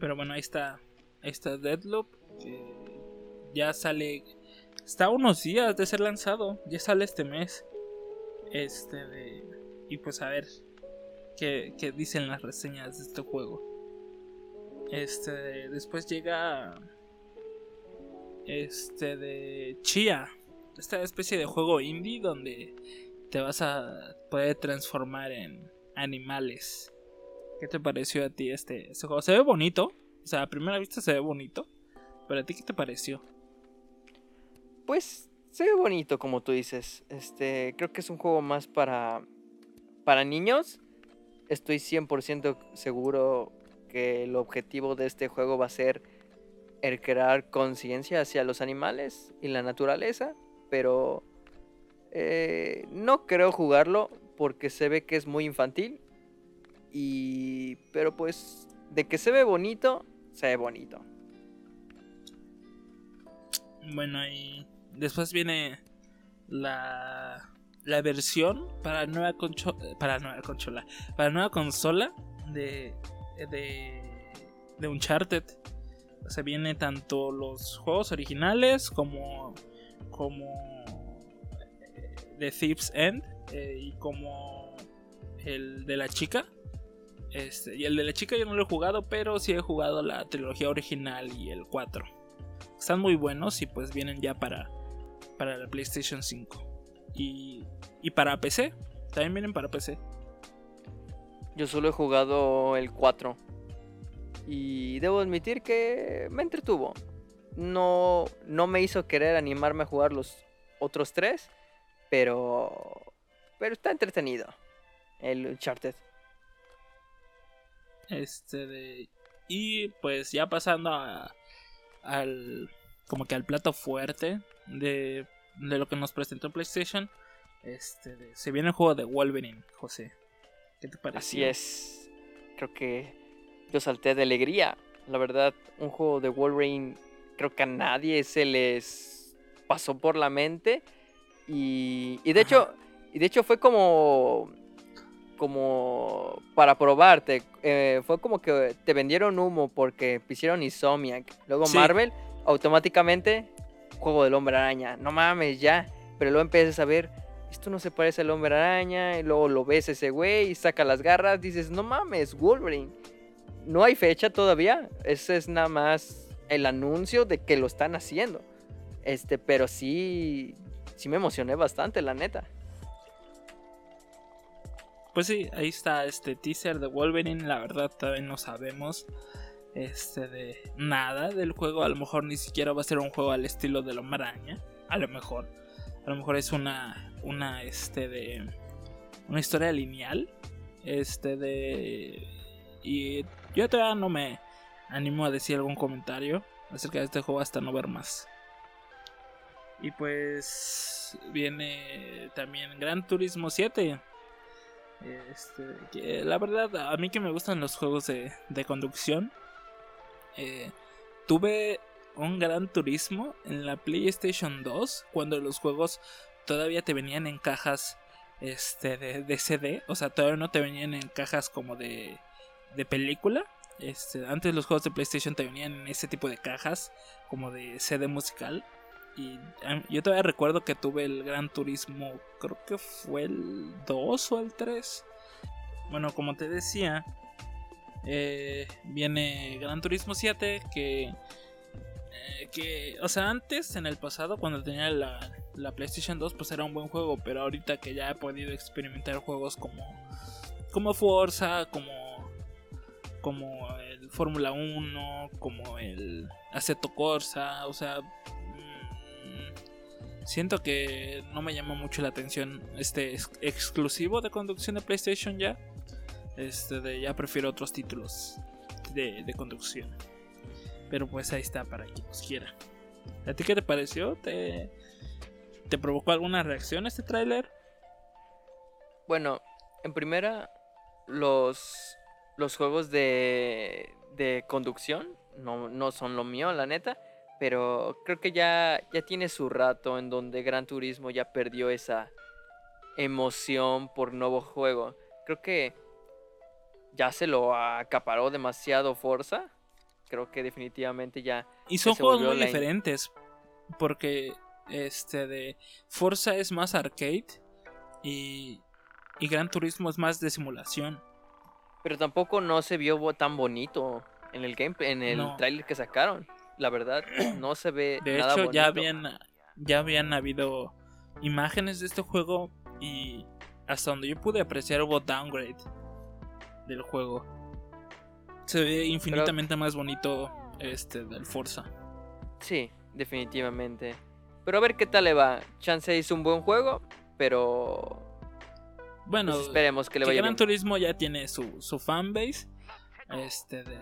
Pero bueno, ahí está, ahí está Deadloop, ya sale, está a unos días de ser lanzado, ya sale este mes. Este de, y pues a ver, que, dicen las reseñas de este juego. Este, después llega este de Chia, esta especie de juego indie donde te vas a poder transformar en animales. ¿Qué te pareció a ti este, este juego? Se ve bonito, o sea, a primera vista se ve bonito, pero a ti qué te pareció?
Pues se ve bonito como tú dices. Este, creo que es un juego más para para niños estoy 100% seguro que el objetivo de este juego va a ser el crear conciencia hacia los animales y la naturaleza, pero eh, no creo jugarlo porque se ve que es muy infantil y pero pues de que se ve bonito, se ve bonito.
Bueno, y después viene la la versión para nueva para nueva consola, para nueva consola de de de Uncharted. O sea, viene tanto los juegos originales como como The eh, Thief's End eh, y como el de la chica. Este, y el de la chica yo no lo he jugado, pero sí he jugado la trilogía original y el 4. Están muy buenos y pues vienen ya para, para la PlayStation 5. Y, para PC, también vienen para PC.
Yo solo he jugado el 4. Y debo admitir que me entretuvo. No, no me hizo querer animarme a jugar los otros tres. Pero. Pero está entretenido. El Uncharted.
Este de. Y pues ya pasando a, al. Como que al plato fuerte de de lo que nos presentó PlayStation, este, se viene el juego de Wolverine, José. ¿Qué te parece?
Así es. Creo que yo salté de alegría. La verdad, un juego de Wolverine creo que a nadie se les pasó por la mente. Y, y de hecho, y de hecho fue como como para probarte. Eh, fue como que te vendieron humo porque hicieron Insomniac. Luego Marvel automáticamente juego del hombre araña, no mames, ya. Pero luego empiezas a ver, esto no se parece al hombre araña, y luego lo ves ese güey y saca las garras, dices, no mames, Wolverine. No hay fecha todavía, ese es nada más el anuncio de que lo están haciendo. Este, pero sí, sí me emocioné bastante, la neta.
Pues sí, ahí está este teaser de Wolverine, la verdad todavía no sabemos este de nada del juego. A lo mejor ni siquiera va a ser un juego al estilo de la maraña. A lo mejor. A lo mejor es una. Una este de. Una historia lineal. Este de. Y yo todavía no me animo a decir algún comentario acerca de este juego hasta no ver más. Y pues viene también Gran Turismo 7. Este, que la verdad, a mí que me gustan los juegos de, de conducción, eh, tuve un gran turismo en la PlayStation 2 cuando los juegos todavía te venían en cajas este, de, CD, o sea, todavía no te venían en cajas como de, de película. Este, antes los juegos de PlayStation te venían en ese tipo de cajas, como de CD musical. Y yo todavía recuerdo que tuve el Gran Turismo, creo que fue el 2 o el 3. Bueno, como te decía, eh, viene Gran Turismo 7 que... Eh, que, o sea, antes en el pasado cuando tenía la, la PlayStation 2 pues era un buen juego, pero ahorita que ya he podido experimentar juegos como como Forza, como como el Fórmula 1, como el Aceto Corsa, o sea, siento que no me llama mucho la atención este exclusivo de conducción de PlayStation ya. Este de ya prefiero otros títulos de, de conducción. Pero pues ahí está para quien los quiera. ¿A ti qué te pareció? ¿Te, te provocó alguna reacción este tráiler?
Bueno, en primera, los, los juegos de, de conducción no, no son lo mío, la neta. Pero creo que ya, ya tiene su rato en donde Gran Turismo ya perdió esa emoción por nuevo juego. Creo que ya se lo acaparó demasiado Forza. Creo que definitivamente ya.
Y son juegos muy diferentes. Porque este de Forza es más arcade. Y, y Gran Turismo es más de simulación.
Pero tampoco no se vio tan bonito en el gameplay, en el trailer que sacaron. La verdad, no se ve.
De hecho, ya habían, ya habían habido imágenes de este juego y hasta donde yo pude apreciar hubo downgrade del juego. Se ve infinitamente más bonito este del Forza.
Sí, definitivamente. Pero a ver qué tal le va. Chance hizo un buen juego, pero
bueno, pues esperemos que le vaya Gran Turismo ya tiene su, su fanbase. Este de,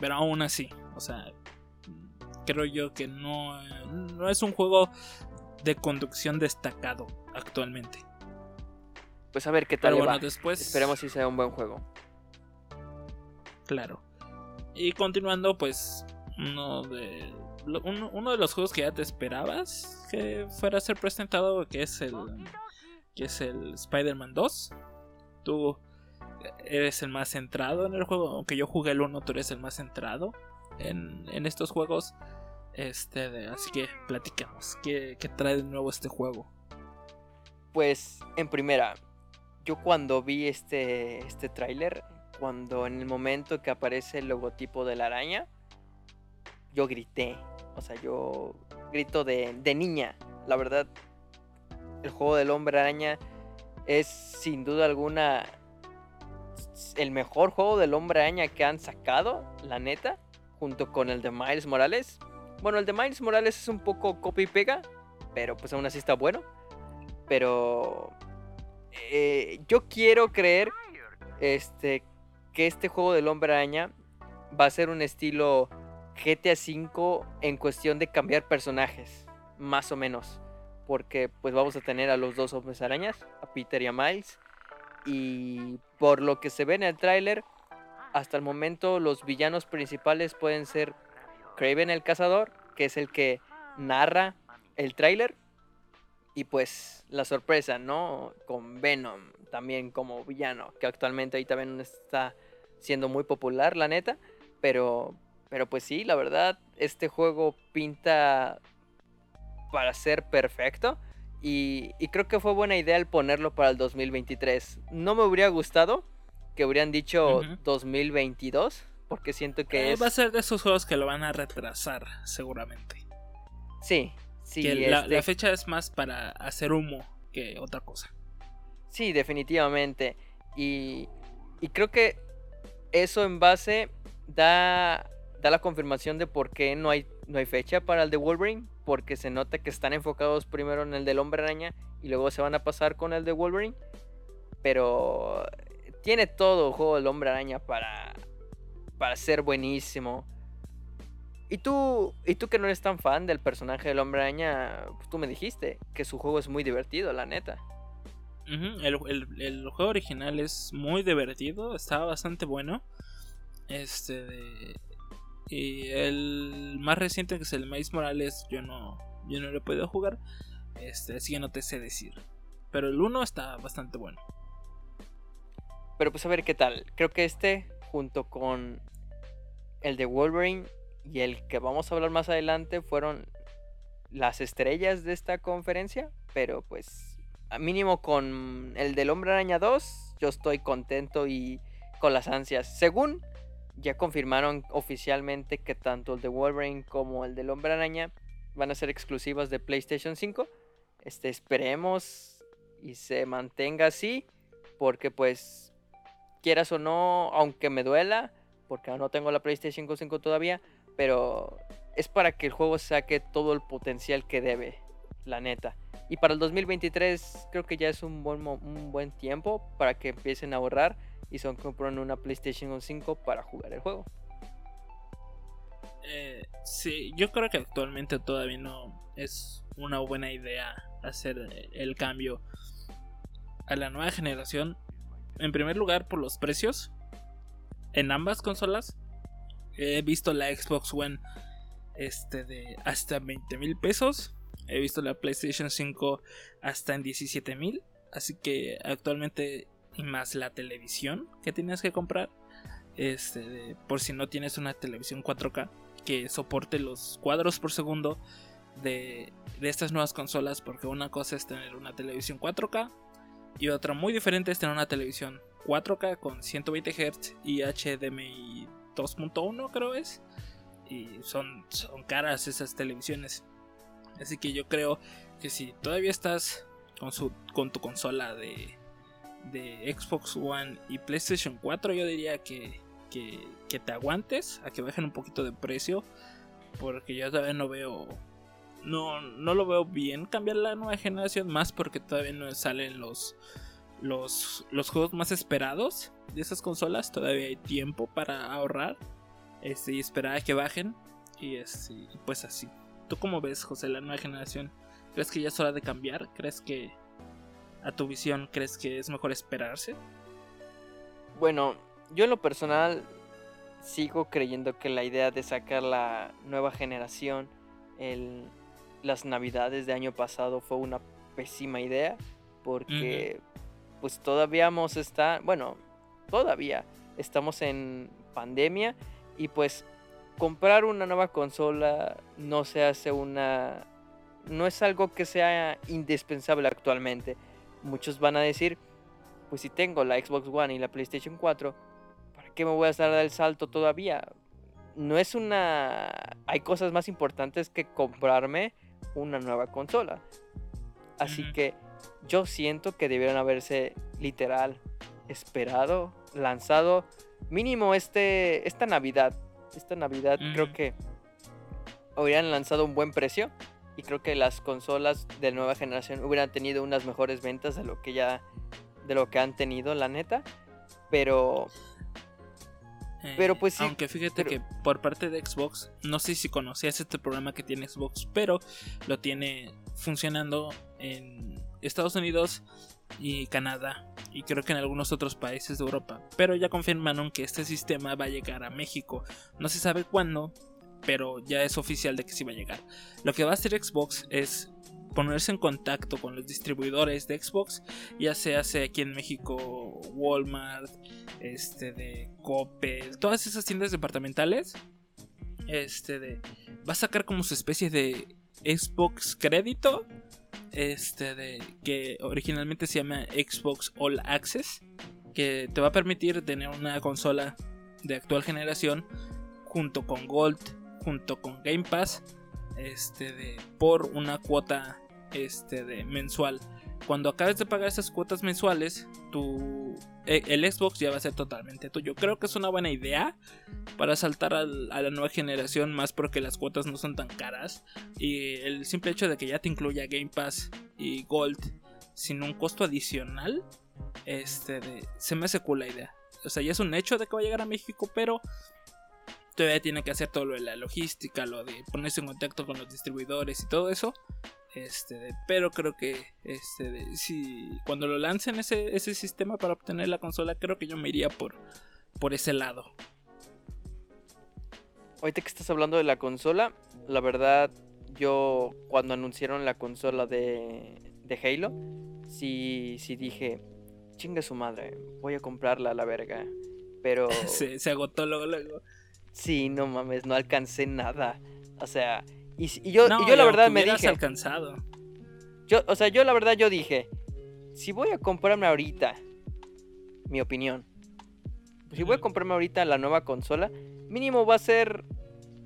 pero aún así, o sea, creo yo que no, no es un juego de conducción destacado actualmente.
Pues a ver qué tal. Pero bueno, después. Esperemos si sea un buen juego.
Claro. Y continuando, pues, uno de, uno, de los juegos que ya te esperabas que fuera a ser presentado, que es el, que es el Spider-Man 2. Tú eres el más centrado en el juego, aunque yo jugué el 1, tú eres el más centrado en, estos juegos. Este, así que platicamos. ¿Qué, ¿Qué, trae de nuevo este juego?
Pues en primera, yo cuando vi este, este tráiler cuando en el momento que aparece el logotipo de la araña, yo grité. O sea, yo grito de, niña. La verdad, el juego del hombre araña es sin duda alguna el mejor juego del hombre araña que han sacado, la neta, junto con el de Miles Morales. Bueno, el de Miles Morales es un poco copy y pega, pero pues aún así está bueno. Pero eh, yo quiero creer este, que este juego del hombre araña va a ser un estilo GTA V en cuestión de cambiar personajes, más o menos. Porque pues vamos a tener a los dos hombres arañas, a Peter y a Miles. Y por lo que se ve en el tráiler, hasta el momento los villanos principales pueden ser Craven el Cazador, que es el que narra el tráiler. Y pues la sorpresa, ¿no? Con Venom también como villano, que actualmente ahí también está siendo muy popular, la neta. Pero, pero pues sí, la verdad, este juego pinta para ser perfecto. Y, creo que fue buena idea el ponerlo para el 2023. No me habría gustado que hubieran dicho 2022, porque siento que
eh, Va a ser de esos juegos que lo van a retrasar, seguramente.
Sí, sí.
la, este fecha es más para hacer humo que otra cosa.
Sí, definitivamente. Y, y creo que eso en base da, da la confirmación de por qué no hay, no hay fecha para el de Wolverine, porque se nota que están enfocados primero en el del hombre araña y luego se van a pasar con el de Wolverine. Pero tiene todo el juego del hombre araña para, para ser buenísimo. Y tú, y tú que no eres tan fan del personaje del hombre araña, pues tú me dijiste que su juego es muy divertido, la neta
el, juego original es muy divertido, estaba bastante bueno. Este y el más reciente que es el Miles Morales, yo no yo no lo he podido jugar. Este, así que no te sé decir. Pero el 1 está bastante bueno.
Pero pues a ver qué tal. Creo que este junto con el de Wolverine y el que vamos a hablar más adelante fueron las estrellas de esta conferencia, pero pues mínimo con el del Hombre Araña 2, yo estoy contento y con las ansias. Según ya confirmaron oficialmente que tanto el de Wolverine como el del Hombre Araña van a ser exclusivas de PlayStation 5. Este, esperemos y se mantenga así, porque pues quieras o no, aunque me duela, porque no tengo la PlayStation 5 todavía, pero es para que el juego saque todo el potencial que debe, la neta. Y para el 2023 creo que ya es un buen, un buen tiempo para que empiecen a ahorrar y son compran una PlayStation 5 para jugar el juego.
Eh, sí, yo creo que actualmente todavía no es una buena idea hacer el cambio a la nueva generación. En primer lugar por los precios. En ambas consolas he visto la Xbox One este de hasta 20 mil pesos. He visto la PlayStation 5 hasta en 17 mil. Así que actualmente y más la televisión que tienes que comprar. Este, por si no tienes una televisión 4K que soporte los cuadros por segundo de, de estas nuevas consolas. Porque una cosa es tener una televisión 4K y otra muy diferente es tener una televisión 4K con 120 Hz y HDMI 2.1 creo es. Y son, son caras esas televisiones. Así que yo creo que si todavía estás con, su, con tu consola de, de Xbox One y PlayStation 4, yo diría que, que, que, te aguantes a que bajen un poquito de precio. Porque yo todavía no veo. No, no lo veo bien cambiar la nueva generación. Más porque todavía no salen los, los, los juegos más esperados de esas consolas. Todavía hay tiempo para ahorrar este, y esperar a que bajen. Y, este, pues así. ¿Tú cómo ves, José, la nueva generación? ¿Crees que ya es hora de cambiar? ¿Crees que a tu visión crees que es mejor esperarse?
Bueno, yo en lo personal sigo creyendo que la idea de sacar la nueva generación en las navidades de año pasado fue una pésima idea porque pues todavía está, bueno, todavía estamos en pandemia y pues comprar una nueva consola no se hace una no es algo que sea indispensable actualmente muchos van a decir, pues si tengo la Xbox One y la PlayStation 4, ¿para qué me voy a dar el salto todavía? No es una... Hay cosas más importantes que comprarme una nueva consola. Así que yo siento que debieron haberse literal esperado, lanzado mínimo este esta Navidad. Esta Navidad creo que hubieran lanzado un buen precio y creo que las consolas de nueva generación hubieran tenido unas mejores ventas de lo que ya de lo que han tenido la neta pero
pero pues sí aunque fíjate que por parte de Xbox no sé si conocías este programa que tiene Xbox pero lo tiene funcionando en Estados Unidos y Canadá y creo que en algunos otros países de Europa pero ya confirmaron que este sistema va a llegar a México no se sabe cuándo pero ya es oficial de que sí va a llegar. Lo que va a hacer Xbox es ponerse en contacto con los distribuidores de Xbox, ya sea, sea aquí en México Walmart, este de Coppel, todas esas tiendas departamentales, este de va a sacar como su especie de Xbox crédito, este de que originalmente se llama Xbox All Access, que te va a permitir tener una consola de actual generación junto con Gold, junto con Game Pass este de por una cuota este de mensual. Cuando acabes de pagar esas cuotas mensuales, tu e, el Xbox ya va a ser totalmente tuyo. Creo que es una buena idea para saltar a la nueva generación, más porque las cuotas no son tan caras. Y el simple hecho de que ya te incluya Game Pass y Gold sin un costo adicional, este de, se me hace cool la idea. O sea, ya es un hecho de que va a llegar a México, pero todavía tiene que hacer todo lo de la logística, lo de ponerse en contacto con los distribuidores y todo eso. Este, pero creo que este, si cuando lo lancen ese, ese sistema para obtener la consola, creo que yo me iría por, por ese lado.
Ahorita que estás hablando de la consola, la verdad, yo cuando anunciaron la consola de, de Halo, sí, sí dije, chinga su madre, voy a comprarla a la verga. Pero.
se, se agotó luego, luego.
Sí, no mames, no alcancé nada. O sea, y, yo, yo la verdad me dije.
alcanzado.
Yo, o sea, yo la verdad yo dije, si voy a comprarme ahorita, mi opinión, si voy a comprarme ahorita la nueva consola, mínimo va a ser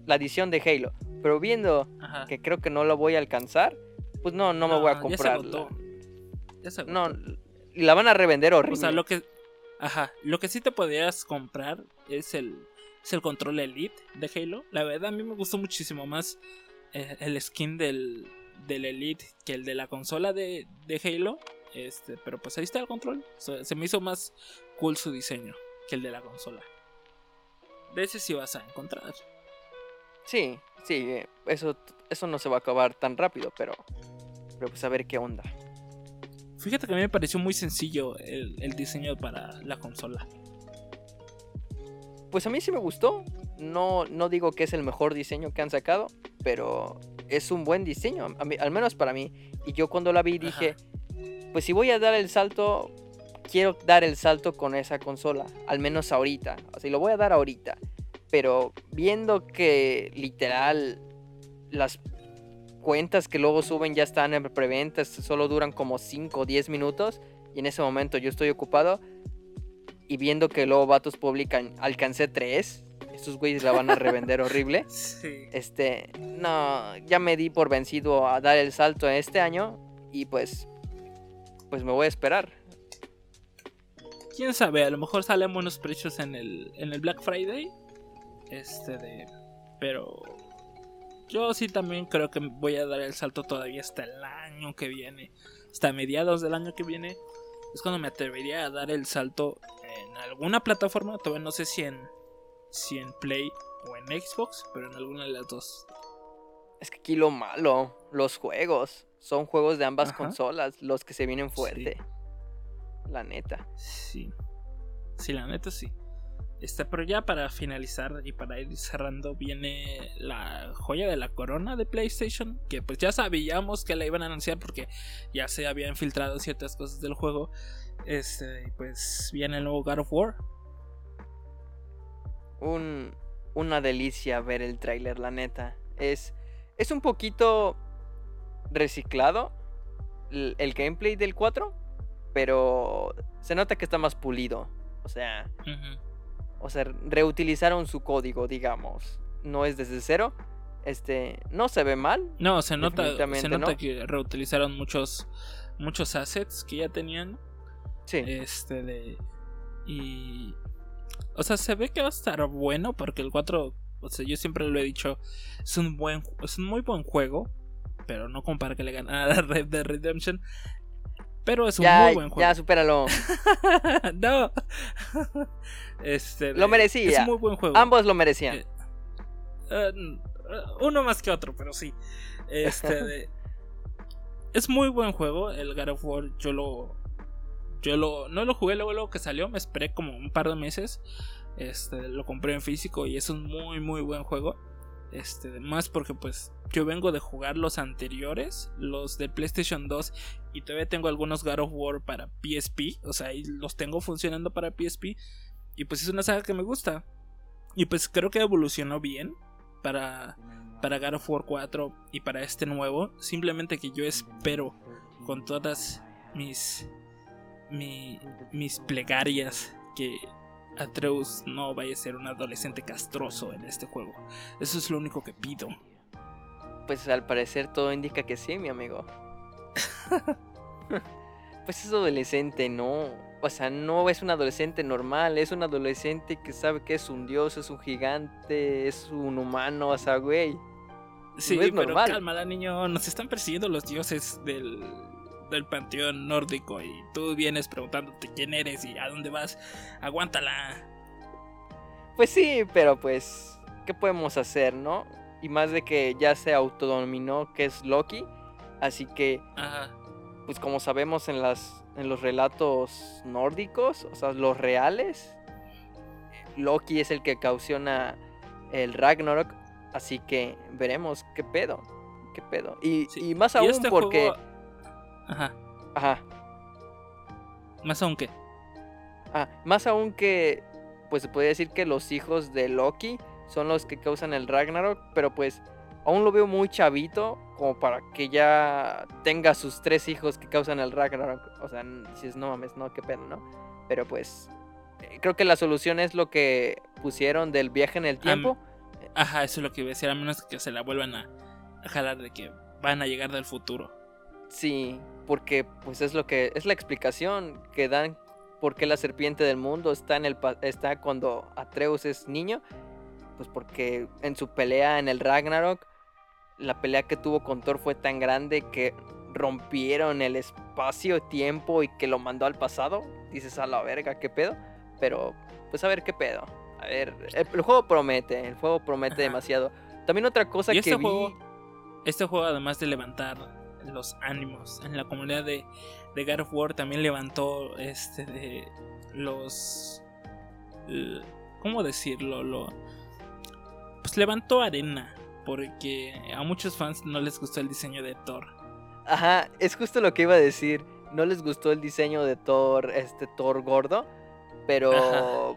la edición de Halo. Pero viendo que creo que no lo voy a alcanzar, pues no, no, me voy a comprar. Ya se No, la van a revender horrible. O
sea, lo que, ajá, lo que sí te podrías comprar es el es el control Elite de Halo. La verdad a mí me gustó muchísimo más el skin del, del Elite que el de la consola de, de Halo. Este, pero pues ahí está el control. Se, me hizo más cool su diseño que el de la consola. De ese sí vas a encontrar.
Sí, sí, eh, eso, eso no se va a acabar tan rápido, pero, pero pues a ver qué onda.
Fíjate que a mí me pareció muy sencillo el, el diseño para la consola.
Pues a mí sí me gustó. No, no digo que es el mejor diseño que han sacado, pero es un buen diseño, al menos para mí. Y yo cuando la vi dije, pues si voy a dar el salto, quiero dar el salto con esa consola, al menos ahorita. O sea, lo voy a dar ahorita. Pero viendo que literal las cuentas que luego suben ya están en preventa, solo duran como 5 o 10 minutos. Y en ese momento yo estoy ocupado. Y viendo que luego vatos publican, alcancé 3 estos güeyes la van a revender horrible. Sí. Este, no, ya me di por vencido a dar el salto en este año y pues, pues me voy a esperar.
Quién sabe, a lo mejor salen buenos precios en el, en el Black Friday. Este de, pero yo sí también creo que voy a dar el salto todavía hasta el año que viene, hasta mediados del año que viene. Es cuando me atrevería a dar el salto en alguna plataforma, todavía no sé si en si en Play o en Xbox, pero en alguna de las dos.
Es que aquí lo malo, los juegos, son juegos de ambas consolas, los que se vienen fuerte. La neta.
Sí. Sí, la neta sí. Este, pero ya para finalizar y para ir cerrando viene la joya de la corona de PlayStation, que pues ya sabíamos que la iban a anunciar porque ya se habían filtrado ciertas cosas del juego. Este, pues viene el nuevo God of War,
un, una delicia ver el tráiler, la neta. Es, es un poquito reciclado el, gameplay del 4, pero se nota que está más pulido. O sea, o sea, reutilizaron su código, digamos. No es desde cero. Este, no se ve mal.
No, se nota, se nota que reutilizaron muchos muchos assets que ya tenían. Sí. Este de y o sea, se ve que va a estar bueno porque el 4, o sea, yo siempre lo he dicho, es un buen es un muy buen juego, pero no compara que le ganara a Red Dead Redemption. Pero es un muy buen juego.
Ya, supéralo.
no. este,
lo merecía. Es un muy buen juego. Ambos lo merecían. Eh,
eh, uno más que otro, pero sí. Este, es muy buen juego. El God of War yo lo, yo lo, no lo jugué luego, luego que salió, me esperé como un par de meses. Este, lo compré en físico y es un muy, muy buen juego. Este, más porque pues yo vengo de jugar los anteriores, los de PlayStation 2 y todavía tengo algunos God of War para PSP, o sea, ahí los tengo funcionando para PSP y pues es una saga que me gusta. Y pues creo que evolucionó bien para para God of War 4 y para este nuevo, simplemente que yo espero con todas mis mis plegarias que Atreus no vaya a ser un adolescente castroso en este juego. Eso es lo único que pido.
Pues al parecer todo indica que sí, mi amigo. pues es adolescente, no. O sea, no es un adolescente normal, es un adolescente que sabe que es un dios, es un gigante, es un humano, o sea, güey.
Sí, pero normal. cálmala, niño. Nos están persiguiendo los dioses del, del panteón nórdico y tú vienes preguntándote quién eres y a dónde vas, aguántala.
Pues sí, pero pues, ¿qué podemos hacer, no? Y más de que ya se autodominó que es Loki, así que, pues como sabemos en, las, en los relatos nórdicos, o sea, los reales, Loki es el que causona el Ragnarok, así que veremos qué pedo, qué pedo. Y, más aún este porque...
Ajá.
Ajá.
Más aún que.
Ah, más aún que. Pues se podría decir que los hijos de Loki son los que causan el Ragnarok. Pero pues. Aún lo veo muy chavito. Como para que ya tenga sus tres hijos que causan el Ragnarok. O sea, si es no mames, no, qué pena, ¿no? Pero pues. Eh, creo que la solución es lo que pusieron del viaje en el tiempo.
Ajá, eso es lo que iba a decir. A menos que se la vuelvan a jalar de que van a llegar del futuro.
Sí, porque pues es lo que es la explicación que dan por qué la serpiente del mundo está en el está cuando Atreus es niño pues porque en su pelea en el Ragnarok, la pelea que tuvo con Thor fue tan grande que rompieron el espacio-tiempo y que lo mandó al pasado. Dices a la verga, qué pedo. Pero, pues a ver qué pedo. A ver, el, juego promete, el juego promete demasiado. También otra cosa que
este
vi...
Juego, este juego, además de levantar los ánimos en la comunidad de, de God of War, también levantó este de los. ¿Cómo decirlo? Lo, pues levantó arena. Porque a muchos fans no les gustó el diseño de Thor.
Ajá, es justo lo que iba a decir. No les gustó el diseño de Thor, este Thor gordo. Pero.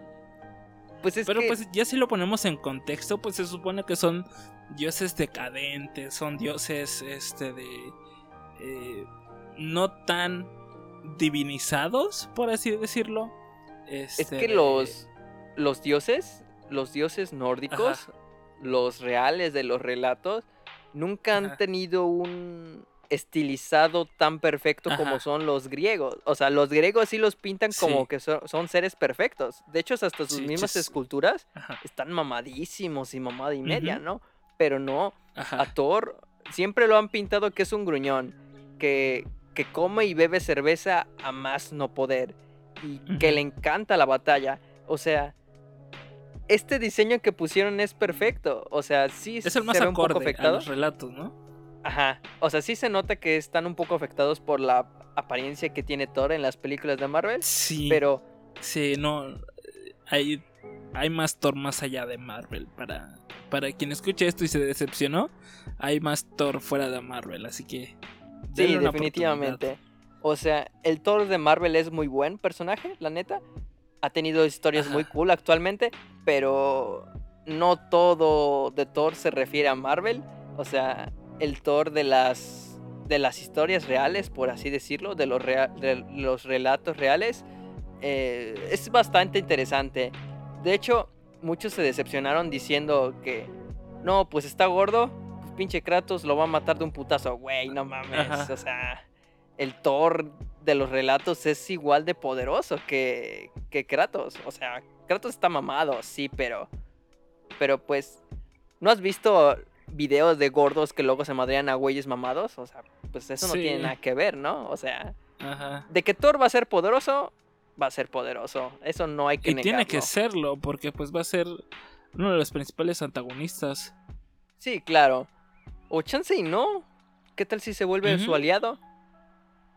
Pues es Pero pues ya si lo ponemos en contexto, pues se supone que son dioses decadentes, son dioses este de eh, no tan divinizados, por así decirlo.
es este, que los los dioses, los dioses nórdicos, los reales de los relatos, nunca han tenido un estilizado tan perfecto como son los griegos. O sea, los griegos sí los pintan como que son, seres perfectos. De hecho, hasta sus mismas esculturas están mamadísimos y mamada y media, ¿no? Pero no, a Thor siempre lo han pintado que es un gruñón, que, que come y bebe cerveza a más no poder y que le encanta la batalla. O sea, este diseño que pusieron es perfecto. O sea, sí
es el más se un poco afectado. los relatos, ¿no?
Ajá. O sea, sí se nota que están un poco afectados por la apariencia que tiene Thor en las películas de Marvel.
Sí.
Pero.
Sí, no. Hay, hay más Thor más allá de Marvel. Para, para quien escuche esto y se decepcionó, hay más Thor fuera de Marvel. Así que.
Sí, definitivamente. O sea, el Thor de Marvel es muy buen personaje, la neta. Ha tenido historias muy cool actualmente, pero no todo de Thor se refiere a Marvel. O sea, el Thor de las, de las historias reales, por así decirlo, de los, de los relatos reales, eh, es bastante interesante. De hecho, muchos se decepcionaron diciendo que, no, pues está gordo, pues pinche Kratos lo va a matar de un putazo, güey, no mames. O sea, el Thor de los relatos es igual de poderoso que, que Kratos. O sea, Kratos está mamado, sí, pero... Pero pues, ¿no has visto videos de gordos que luego se madrean a güeyes mamados. O sea, pues eso no tiene nada que ver, ¿no? O sea, de que Thor va a ser poderoso, va a ser poderoso. Eso no hay que
y tiene que serlo, porque pues va a ser uno de los principales antagonistas.
Sí, claro. O chance y no. ¿Qué tal si se vuelve su aliado?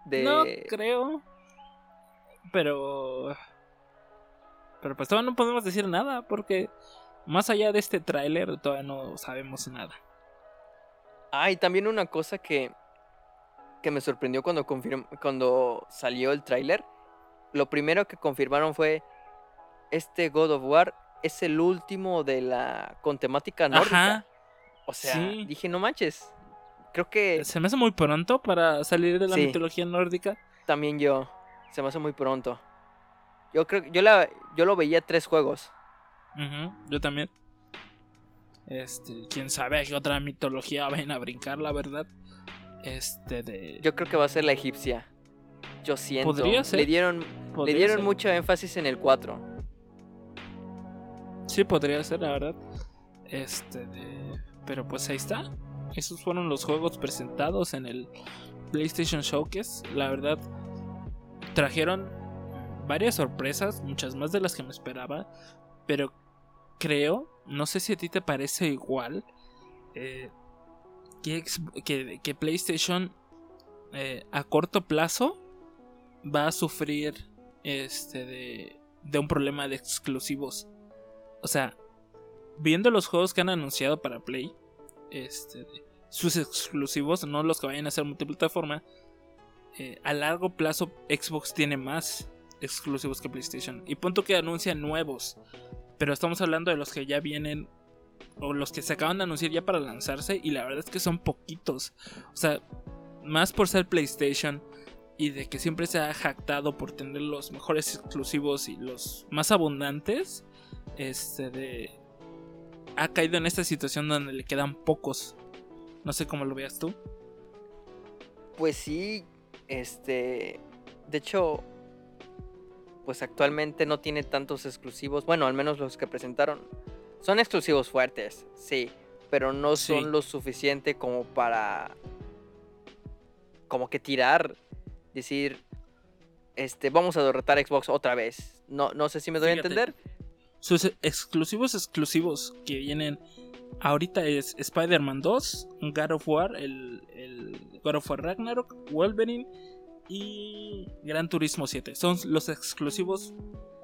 No creo. Pero. Pero pues todavía no podemos decir nada, porque más allá de este tráiler todavía no sabemos nada.
Ah, y también una cosa que, que me sorprendió cuando, cuando salió el tráiler. Lo primero que confirmaron fue, este God of War es el último de la con temática nórdica. O sea, dije, no manches. Creo que...
Se me hace muy pronto para salir de la mitología nórdica.
También yo. Se me hace muy pronto. Yo creo yo la yo lo veía tres juegos.
yo también. Este, quién sabe qué otra mitología vayan a brincar, la verdad. Este de.
Yo creo que va a ser la egipcia. Yo siento. ¿Podría ser? Le dieron, le dieron mucho énfasis en el 4.
Sí, podría ser, la verdad. Este de. Pero pues ahí está. Esos fueron los juegos presentados en el PlayStation Showcase. La verdad, trajeron varias sorpresas, muchas más de las que me esperaba. Pero creo, no sé si a ti te parece igual, eh, que, que, PlayStation eh, a corto plazo va a sufrir este de, de un problema de exclusivos. O sea, viendo los juegos que han anunciado para Play, este, sus exclusivos, no los que vayan a ser multiplataforma, eh, a largo plazo Xbox tiene más exclusivos que PlayStation. Y punto que anuncian nuevos. Pero estamos hablando de los que ya vienen o los que se acaban de anunciar ya para lanzarse y la verdad es que son poquitos. O sea, más por ser PlayStation y de que siempre se ha jactado por tener los mejores exclusivos y los más abundantes, este de ha caído en esta situación donde le quedan pocos. No sé cómo lo veas tú.
Pues sí, este, de hecho, pues actualmente no tiene tantos exclusivos, bueno, al menos los que presentaron Son exclusivos fuertes, sí, pero no son
Sí.
lo suficiente como para como que tirar, decir, este, vamos a derrotar a Xbox otra vez. No, no sé si me doy
Fíjate.
a entender.
Sus exclusivos exclusivos que vienen ahorita es Spider-Man 2, God of War, el, el God of War Ragnarok, Wolverine y Gran Turismo 7. Son los exclusivos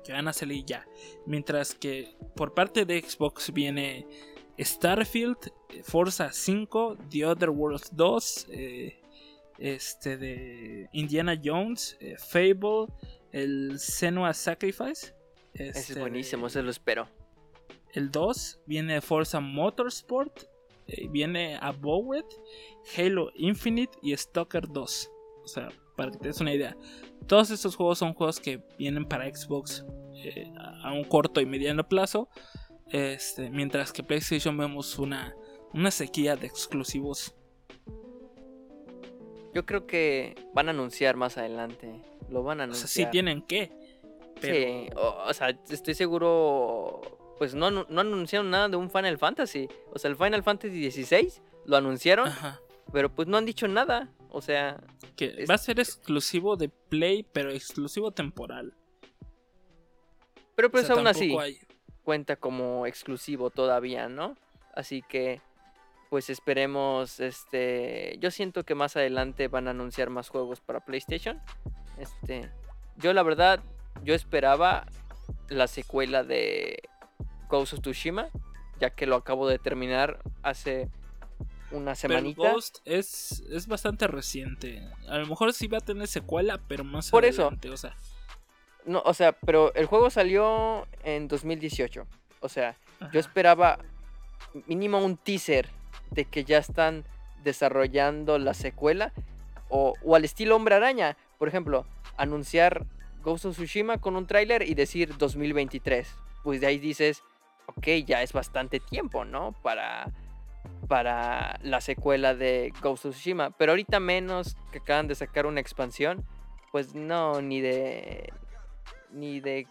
que van a salir ya. Mientras que por parte de Xbox viene Starfield, Forza 5, The Other Worlds 2, eh, este de Indiana Jones, eh, Fable, el Senua Sacrifice.
Ese
este
es buenísimo,
de-
ese lo espero.
el 2 viene Forza Motorsport, eh, viene Abowed, Halo Infinite y Stalker 2. O sea, para que te des una idea. Todos estos juegos son juegos que vienen para Xbox eh, a a un corto y mediano plazo. Este, mientras que PlayStation vemos una, una sequía de exclusivos.
Yo creo que van a anunciar más adelante. Lo van a
O sea,
anunciar.
sí tienen que. Pero
Sí, o, o sea, estoy seguro. Pues no, no anunciaron nada de un Final Fantasy. O sea, el Final Fantasy XVI lo anunciaron,
ajá,
pero pues no han dicho nada. O sea,
que
es-
va a ser exclusivo de Play, pero exclusivo temporal.
pero
O
pues
sea,
aún así
hay-
cuenta como exclusivo todavía, ¿no? Así que pues esperemos este yo siento que más adelante van a anunciar más juegos para PlayStation. Este, yo la verdad yo esperaba la secuela de Ghost of Tsushima, ya que lo acabo de terminar hace una
Pero
semanita.
Ghost es, es bastante reciente. A lo mejor sí va a tener secuela, pero más
Por eso.
O sea,
No, o sea, pero el juego salió en 2018. O sea,
ajá.
Yo esperaba mínimo un teaser de que ya están desarrollando la secuela. O, al estilo Hombre Araña. Por ejemplo, anunciar Ghost of Tsushima con un tráiler y decir 2023. Pues de ahí dices, ok, ya es bastante tiempo, ¿no? Para, para la secuela de Ghost of Tsushima. Pero ahorita menos que acaban de sacar una expansión. Pues no, ni de... Ni de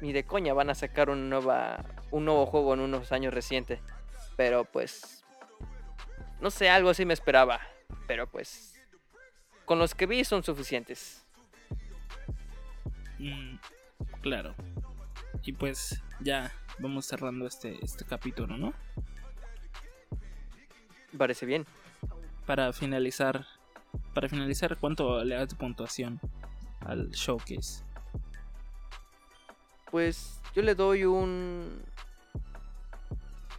ni de coña van a sacar una nueva, un nuevo juego en unos años recientes. Pero pues, no sé, algo así me esperaba. Pero pues, con los que vi son suficientes.
Mm, claro. Y pues ya vamos cerrando este, este capítulo, ¿no?
Parece bien.
Para finalizar. Para finalizar, ¿cuánto le das de puntuación al showcase?
Pues yo le doy un...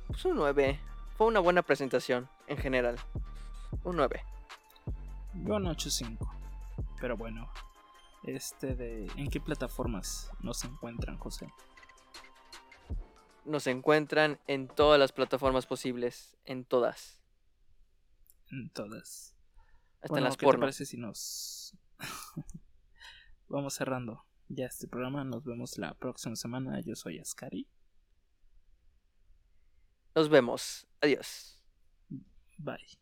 Pues un 9. Fue una buena presentación en general. Un 9.
Yo un 8.5. Pero bueno. Este de. ¿En qué plataformas nos encuentran, José?
Nos encuentran en todas las plataformas posibles. En todas.
En todas.
Hasta
Bueno,
en las
¿qué te
porno.
parece si nos vamos cerrando ya este programa? Nos vemos la próxima semana. Yo soy Ascari.
Nos vemos. Adiós.
Bye.